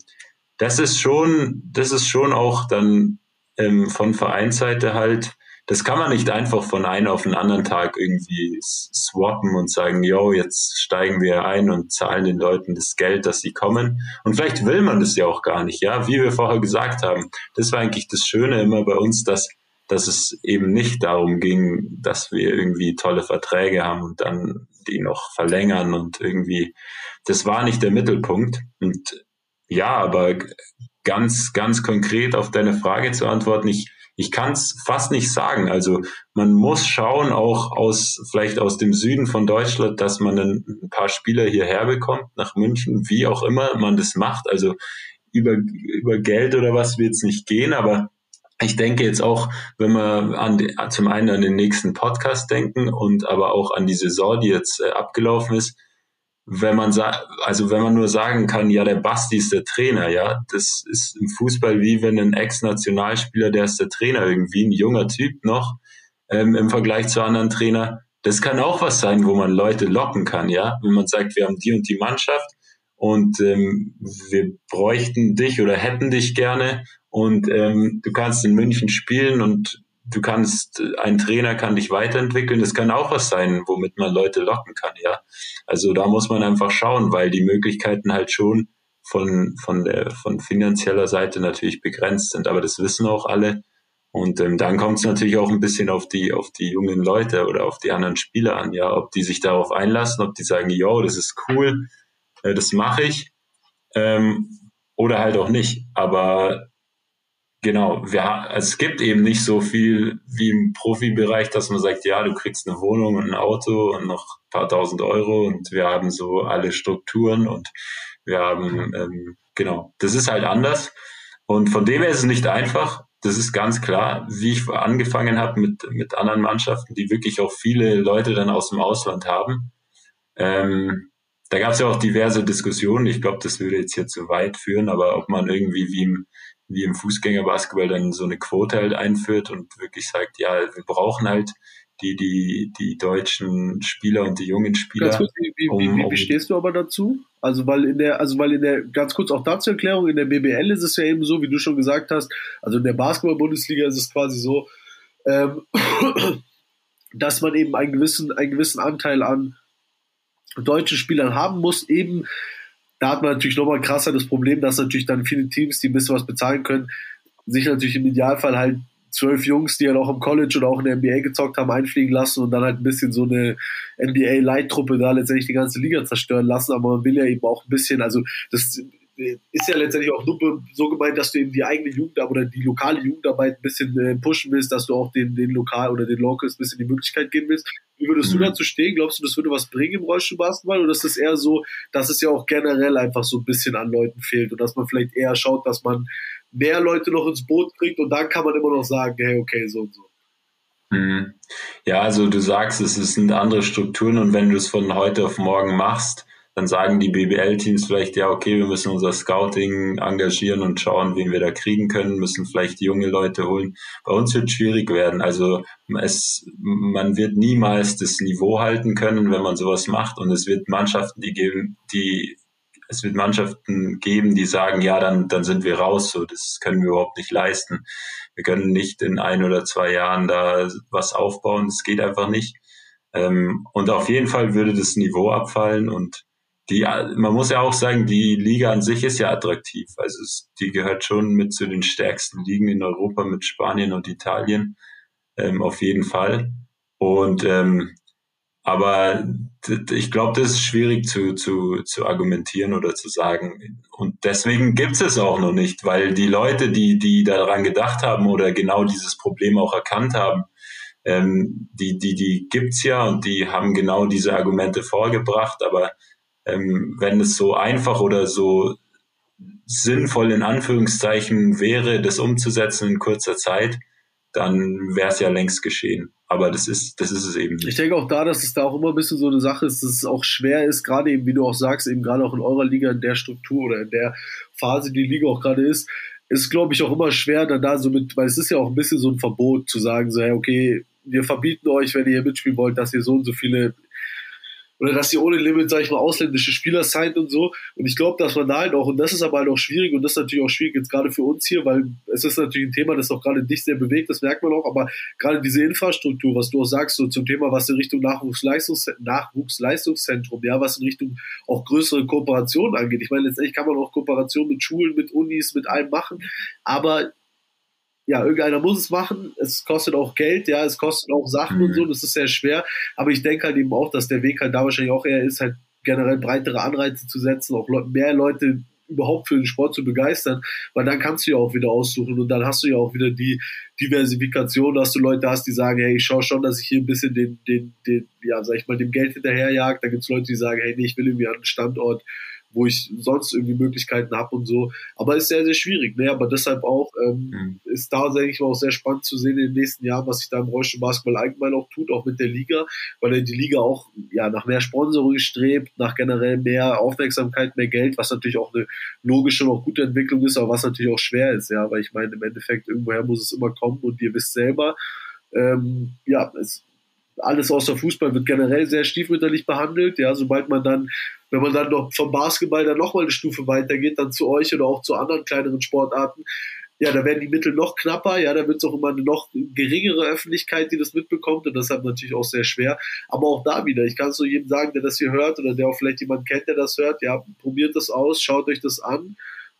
das ist schon, das ist schon auch dann ähm, von Vereinsseite halt, das kann man nicht einfach von einem auf den anderen Tag irgendwie swappen und sagen, yo, jetzt steigen wir ein und zahlen den Leuten das Geld, dass sie kommen. Und vielleicht will man das ja auch gar nicht, ja, wie wir vorher gesagt haben. Das war eigentlich das Schöne immer bei uns, dass dass es eben nicht darum ging, dass wir irgendwie tolle Verträge haben und dann die noch verlängern und irgendwie, das war nicht der Mittelpunkt. Und ja, aber ganz, ganz konkret auf deine Frage zu antworten, ich, ich kann es fast nicht sagen. Also man muss schauen, auch aus vielleicht aus dem Süden von Deutschland, dass man ein paar Spieler hierher bekommt, nach München, wie auch immer man das macht. Also über, über Geld oder was wird es nicht gehen, aber ich denke jetzt auch, wenn wir an die, zum einen an den nächsten Podcast denken und aber auch an die Saison, die jetzt äh, abgelaufen ist, wenn man also wenn man nur sagen kann, ja, der Basti ist der Trainer, ja, das ist im Fußball wie wenn ein Ex-Nationalspieler, der ist der Trainer irgendwie, ein junger Typ noch, ähm, im Vergleich zu anderen Trainer. Das kann auch was sein, wo man Leute locken kann, ja. Wenn man sagt, wir haben die und die Mannschaft und ähm, wir bräuchten dich oder hätten dich gerne und ähm, du kannst in München spielen und du kannst, ein Trainer kann dich weiterentwickeln. Das kann auch was sein, womit man Leute locken kann, ja. Also da muss man einfach schauen, weil die Möglichkeiten halt schon von, von der, von finanzieller Seite natürlich begrenzt sind. Aber das wissen auch alle. Und ähm, dann kommt es natürlich auch ein bisschen auf die, auf die jungen Leute oder auf die anderen Spieler an, ja, ob die sich darauf einlassen, ob die sagen, yo, das ist cool, äh, das mache ich, ähm, oder halt auch nicht. Aber Genau, ja, es gibt eben nicht so viel wie im Profibereich, dass man sagt, ja, du kriegst eine Wohnung und ein Auto und noch ein paar tausend Euro und wir haben so alle Strukturen und wir haben, ähm, genau, das ist halt anders. Und von dem her ist es nicht einfach. Das ist ganz klar, wie ich angefangen habe mit, mit anderen Mannschaften, die wirklich auch viele Leute dann aus dem Ausland haben. Ähm, da gab es ja auch diverse Diskussionen. Ich glaube, das würde jetzt hier zu weit führen, aber ob man irgendwie wie im wie im Fußgängerbasketball dann so eine Quote halt einführt und wirklich sagt, ja, wir brauchen halt die, die, die deutschen Spieler und die jungen Spieler. Ganz kurz, wie, wie, um, wie, wie stehst du aber dazu? Also weil in der, also weil in der, ganz kurz auch dazu Erklärung, in der BBL ist es ja eben so, wie du schon gesagt hast, also in der Basketball-Bundesliga ist es quasi so, ähm, [coughs] dass man eben einen gewissen, einen gewissen Anteil an deutschen Spielern haben muss, eben da hat man natürlich nochmal krasser das Problem, dass natürlich dann viele Teams, die ein bisschen was bezahlen können, sich natürlich im Idealfall halt zwölf Jungs, die ja halt auch im College oder auch in der NBA gezockt haben, einfliegen lassen und dann halt ein bisschen so eine NBA-Leittruppe da letztendlich die ganze Liga zerstören lassen. Aber man will ja eben auch ein bisschen, also das ist ja letztendlich auch nur so gemeint, dass du eben die eigene Jugendarbeit oder die lokale Jugendarbeit ein bisschen äh, pushen willst, dass du auch den, den Lokal oder den Locals ein bisschen die Möglichkeit geben willst. Wie würdest mhm. du dazu stehen? Glaubst du, das würde was bringen im Rollstuhlbasketball oder ist das eher so, dass es ja auch generell einfach so ein bisschen an Leuten fehlt und dass man vielleicht eher schaut, dass man mehr Leute noch ins Boot kriegt und dann kann man immer noch sagen, hey, okay, so und so. Mhm. Ja, also du sagst, es sind andere Strukturen und wenn du es von heute auf morgen machst, dann sagen die BBL-Teams vielleicht, ja, okay, wir müssen unser Scouting engagieren und schauen, wen wir da kriegen können, müssen vielleicht junge Leute holen. Bei uns wird es schwierig werden. Also es, man wird niemals das Niveau halten können, wenn man sowas macht. Und es wird Mannschaften, die geben, die es wird Mannschaften geben, die sagen, ja, dann, dann sind wir raus, so, das können wir überhaupt nicht leisten. Wir können nicht in ein oder zwei Jahren da was aufbauen, das geht einfach nicht. Ähm, und auf jeden Fall würde das Niveau abfallen und die, man muss ja auch sagen, die Liga an sich ist ja attraktiv. Also es, die gehört schon mit zu den stärksten Ligen in Europa mit Spanien und Italien, ähm, auf jeden Fall. Und ähm, aber ich glaube, das ist schwierig zu, zu, zu argumentieren oder zu sagen. Und deswegen gibt es auch noch nicht, weil die Leute, die, die daran gedacht haben oder genau dieses Problem auch erkannt haben, ähm, die, die, die gibt's ja und die haben genau diese Argumente vorgebracht, aber ähm, wenn es so einfach oder so sinnvoll in Anführungszeichen wäre, das umzusetzen in kurzer Zeit, dann wäre es ja längst geschehen. Aber das ist, das ist es eben nicht. Ich denke auch da, dass es da auch immer ein bisschen so eine Sache ist, dass es auch schwer ist, gerade eben, wie du auch sagst, eben gerade auch in eurer Liga, in der Struktur oder in der Phase, die die Liga auch gerade ist, ist, glaube ich, auch immer schwer, dann da so mit, weil es ist ja auch ein bisschen so ein Verbot zu sagen, so, hey, okay, wir verbieten euch, wenn ihr hier mitspielen wollt, dass ihr so und so viele oder dass sie ohne Limit, sag ich mal, ausländische Spieler signed und so. Und ich glaube, dass man da halt auch, und das ist aber halt auch schwierig, und das ist natürlich auch schwierig jetzt gerade für uns hier, weil es ist natürlich ein Thema, das auch gerade dich sehr bewegt, das merkt man auch, aber gerade diese Infrastruktur, was du auch sagst, so zum Thema, was in Richtung Nachwuchsleistungs Nachwuchsleistungszentrum, ja, was in Richtung auch größere Kooperationen angeht. Ich meine, letztendlich kann man auch Kooperation mit Schulen, mit Unis, mit allem machen, aber ja, irgendeiner muss es machen. Es kostet auch Geld, ja, es kostet auch Sachen mhm. und so, das ist sehr schwer. Aber ich denke halt eben auch, dass der Weg halt da wahrscheinlich auch eher ist, halt generell breitere Anreize zu setzen, auch mehr Leute überhaupt für den Sport zu begeistern, weil dann kannst du ja auch wieder aussuchen und dann hast du ja auch wieder die Diversifikation, dass du Leute hast, die sagen, hey, ich schaue schon, dass ich hier ein bisschen den, den, den, ja, sag ich mal, dem Geld hinterherjagt. Da gibt es Leute, die sagen, hey, nee, ich will irgendwie an einen Standort, wo ich sonst irgendwie Möglichkeiten habe und so. Aber ist sehr, sehr schwierig. Ne? Aber deshalb auch ähm, mhm. ist da, denke ich mal, auch sehr spannend zu sehen in den nächsten Jahren, was sich da im Rollstuhl Basketball allgemein auch tut, auch mit der Liga, weil die Liga auch ja nach mehr Sponsoring strebt, nach generell mehr Aufmerksamkeit, mehr Geld, was natürlich auch eine logische und auch gute Entwicklung ist, aber was natürlich auch schwer ist, ja, weil ich meine, im Endeffekt irgendwoher muss es immer kommen und ihr wisst selber, ähm, ja, es alles außer Fußball wird generell sehr stiefmütterlich behandelt. Ja, sobald man dann, wenn man dann noch vom Basketball dann nochmal eine Stufe weitergeht, dann zu euch oder auch zu anderen kleineren Sportarten, ja, da werden die Mittel noch knapper, ja, da wird es auch immer eine noch geringere Öffentlichkeit, die das mitbekommt und deshalb natürlich auch sehr schwer. Aber auch da wieder, ich kann es nur jedem sagen, der das hier hört oder der auch vielleicht jemand kennt, der das hört, ja, probiert das aus, schaut euch das an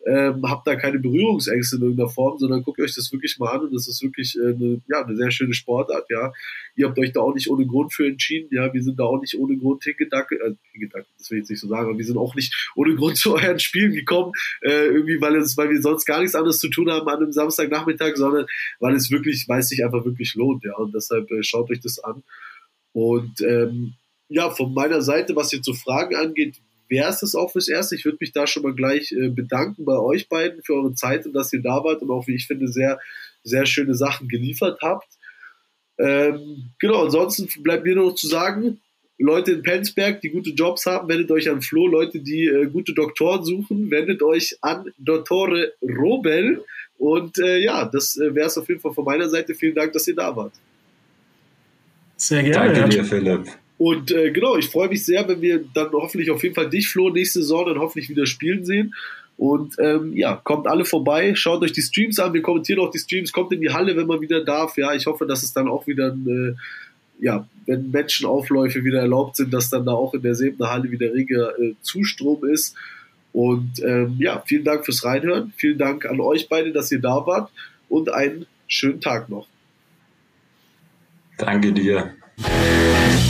ähm, habt da keine Berührungsängste in irgendeiner Form, sondern guckt euch das wirklich mal an und das ist wirklich äh, eine, ja, eine sehr schöne Sportart, ja. Ihr habt euch da auch nicht ohne Grund für entschieden, ja. Wir sind da auch nicht ohne Grund hingedackelt, äh, hingedackelt, das will ich jetzt nicht so sagen, aber wir sind auch nicht ohne Grund [laughs] zu euren Spielen gekommen, äh, irgendwie, weil es, weil wir sonst gar nichts anderes zu tun haben an einem Samstagnachmittag, sondern weil es wirklich, weil es sich einfach wirklich lohnt, ja. Und deshalb äh, schaut euch das an. Und ähm, ja, von meiner Seite, was jetzt so Fragen angeht, wäre es das auch fürs Erste. Ich würde mich da schon mal gleich äh, bedanken bei euch beiden für eure Zeit und dass ihr da wart und auch, wie ich finde, sehr, sehr schöne Sachen geliefert habt. Ähm, genau, ansonsten bleibt mir nur noch zu sagen, Leute in Penzberg, die gute Jobs haben, wendet euch an Flo. Leute, die äh, gute Doktoren suchen, wendet euch an Dottore Robel. Und äh, ja, das äh, wäre es auf jeden Fall von meiner Seite. Vielen Dank, dass ihr da wart. Sehr gerne. Danke dir, Philipp. Und äh, genau, ich freue mich sehr, wenn wir dann hoffentlich auf jeden Fall dich, Flo, nächste Saison dann hoffentlich wieder spielen sehen. Und ähm, ja, kommt alle vorbei, schaut euch die Streams an, wir kommentieren auch die Streams, kommt in die Halle, wenn man wieder darf. Ja, ich hoffe, dass es dann auch wieder, äh, ja, wenn Menschenaufläufe wieder erlaubt sind, dass dann da auch in der Sebner Halle wieder reger äh, Zustrom ist. Und ähm, ja, vielen Dank fürs Reinhören. Vielen Dank an euch beide, dass ihr da wart und einen schönen Tag noch. Danke dir.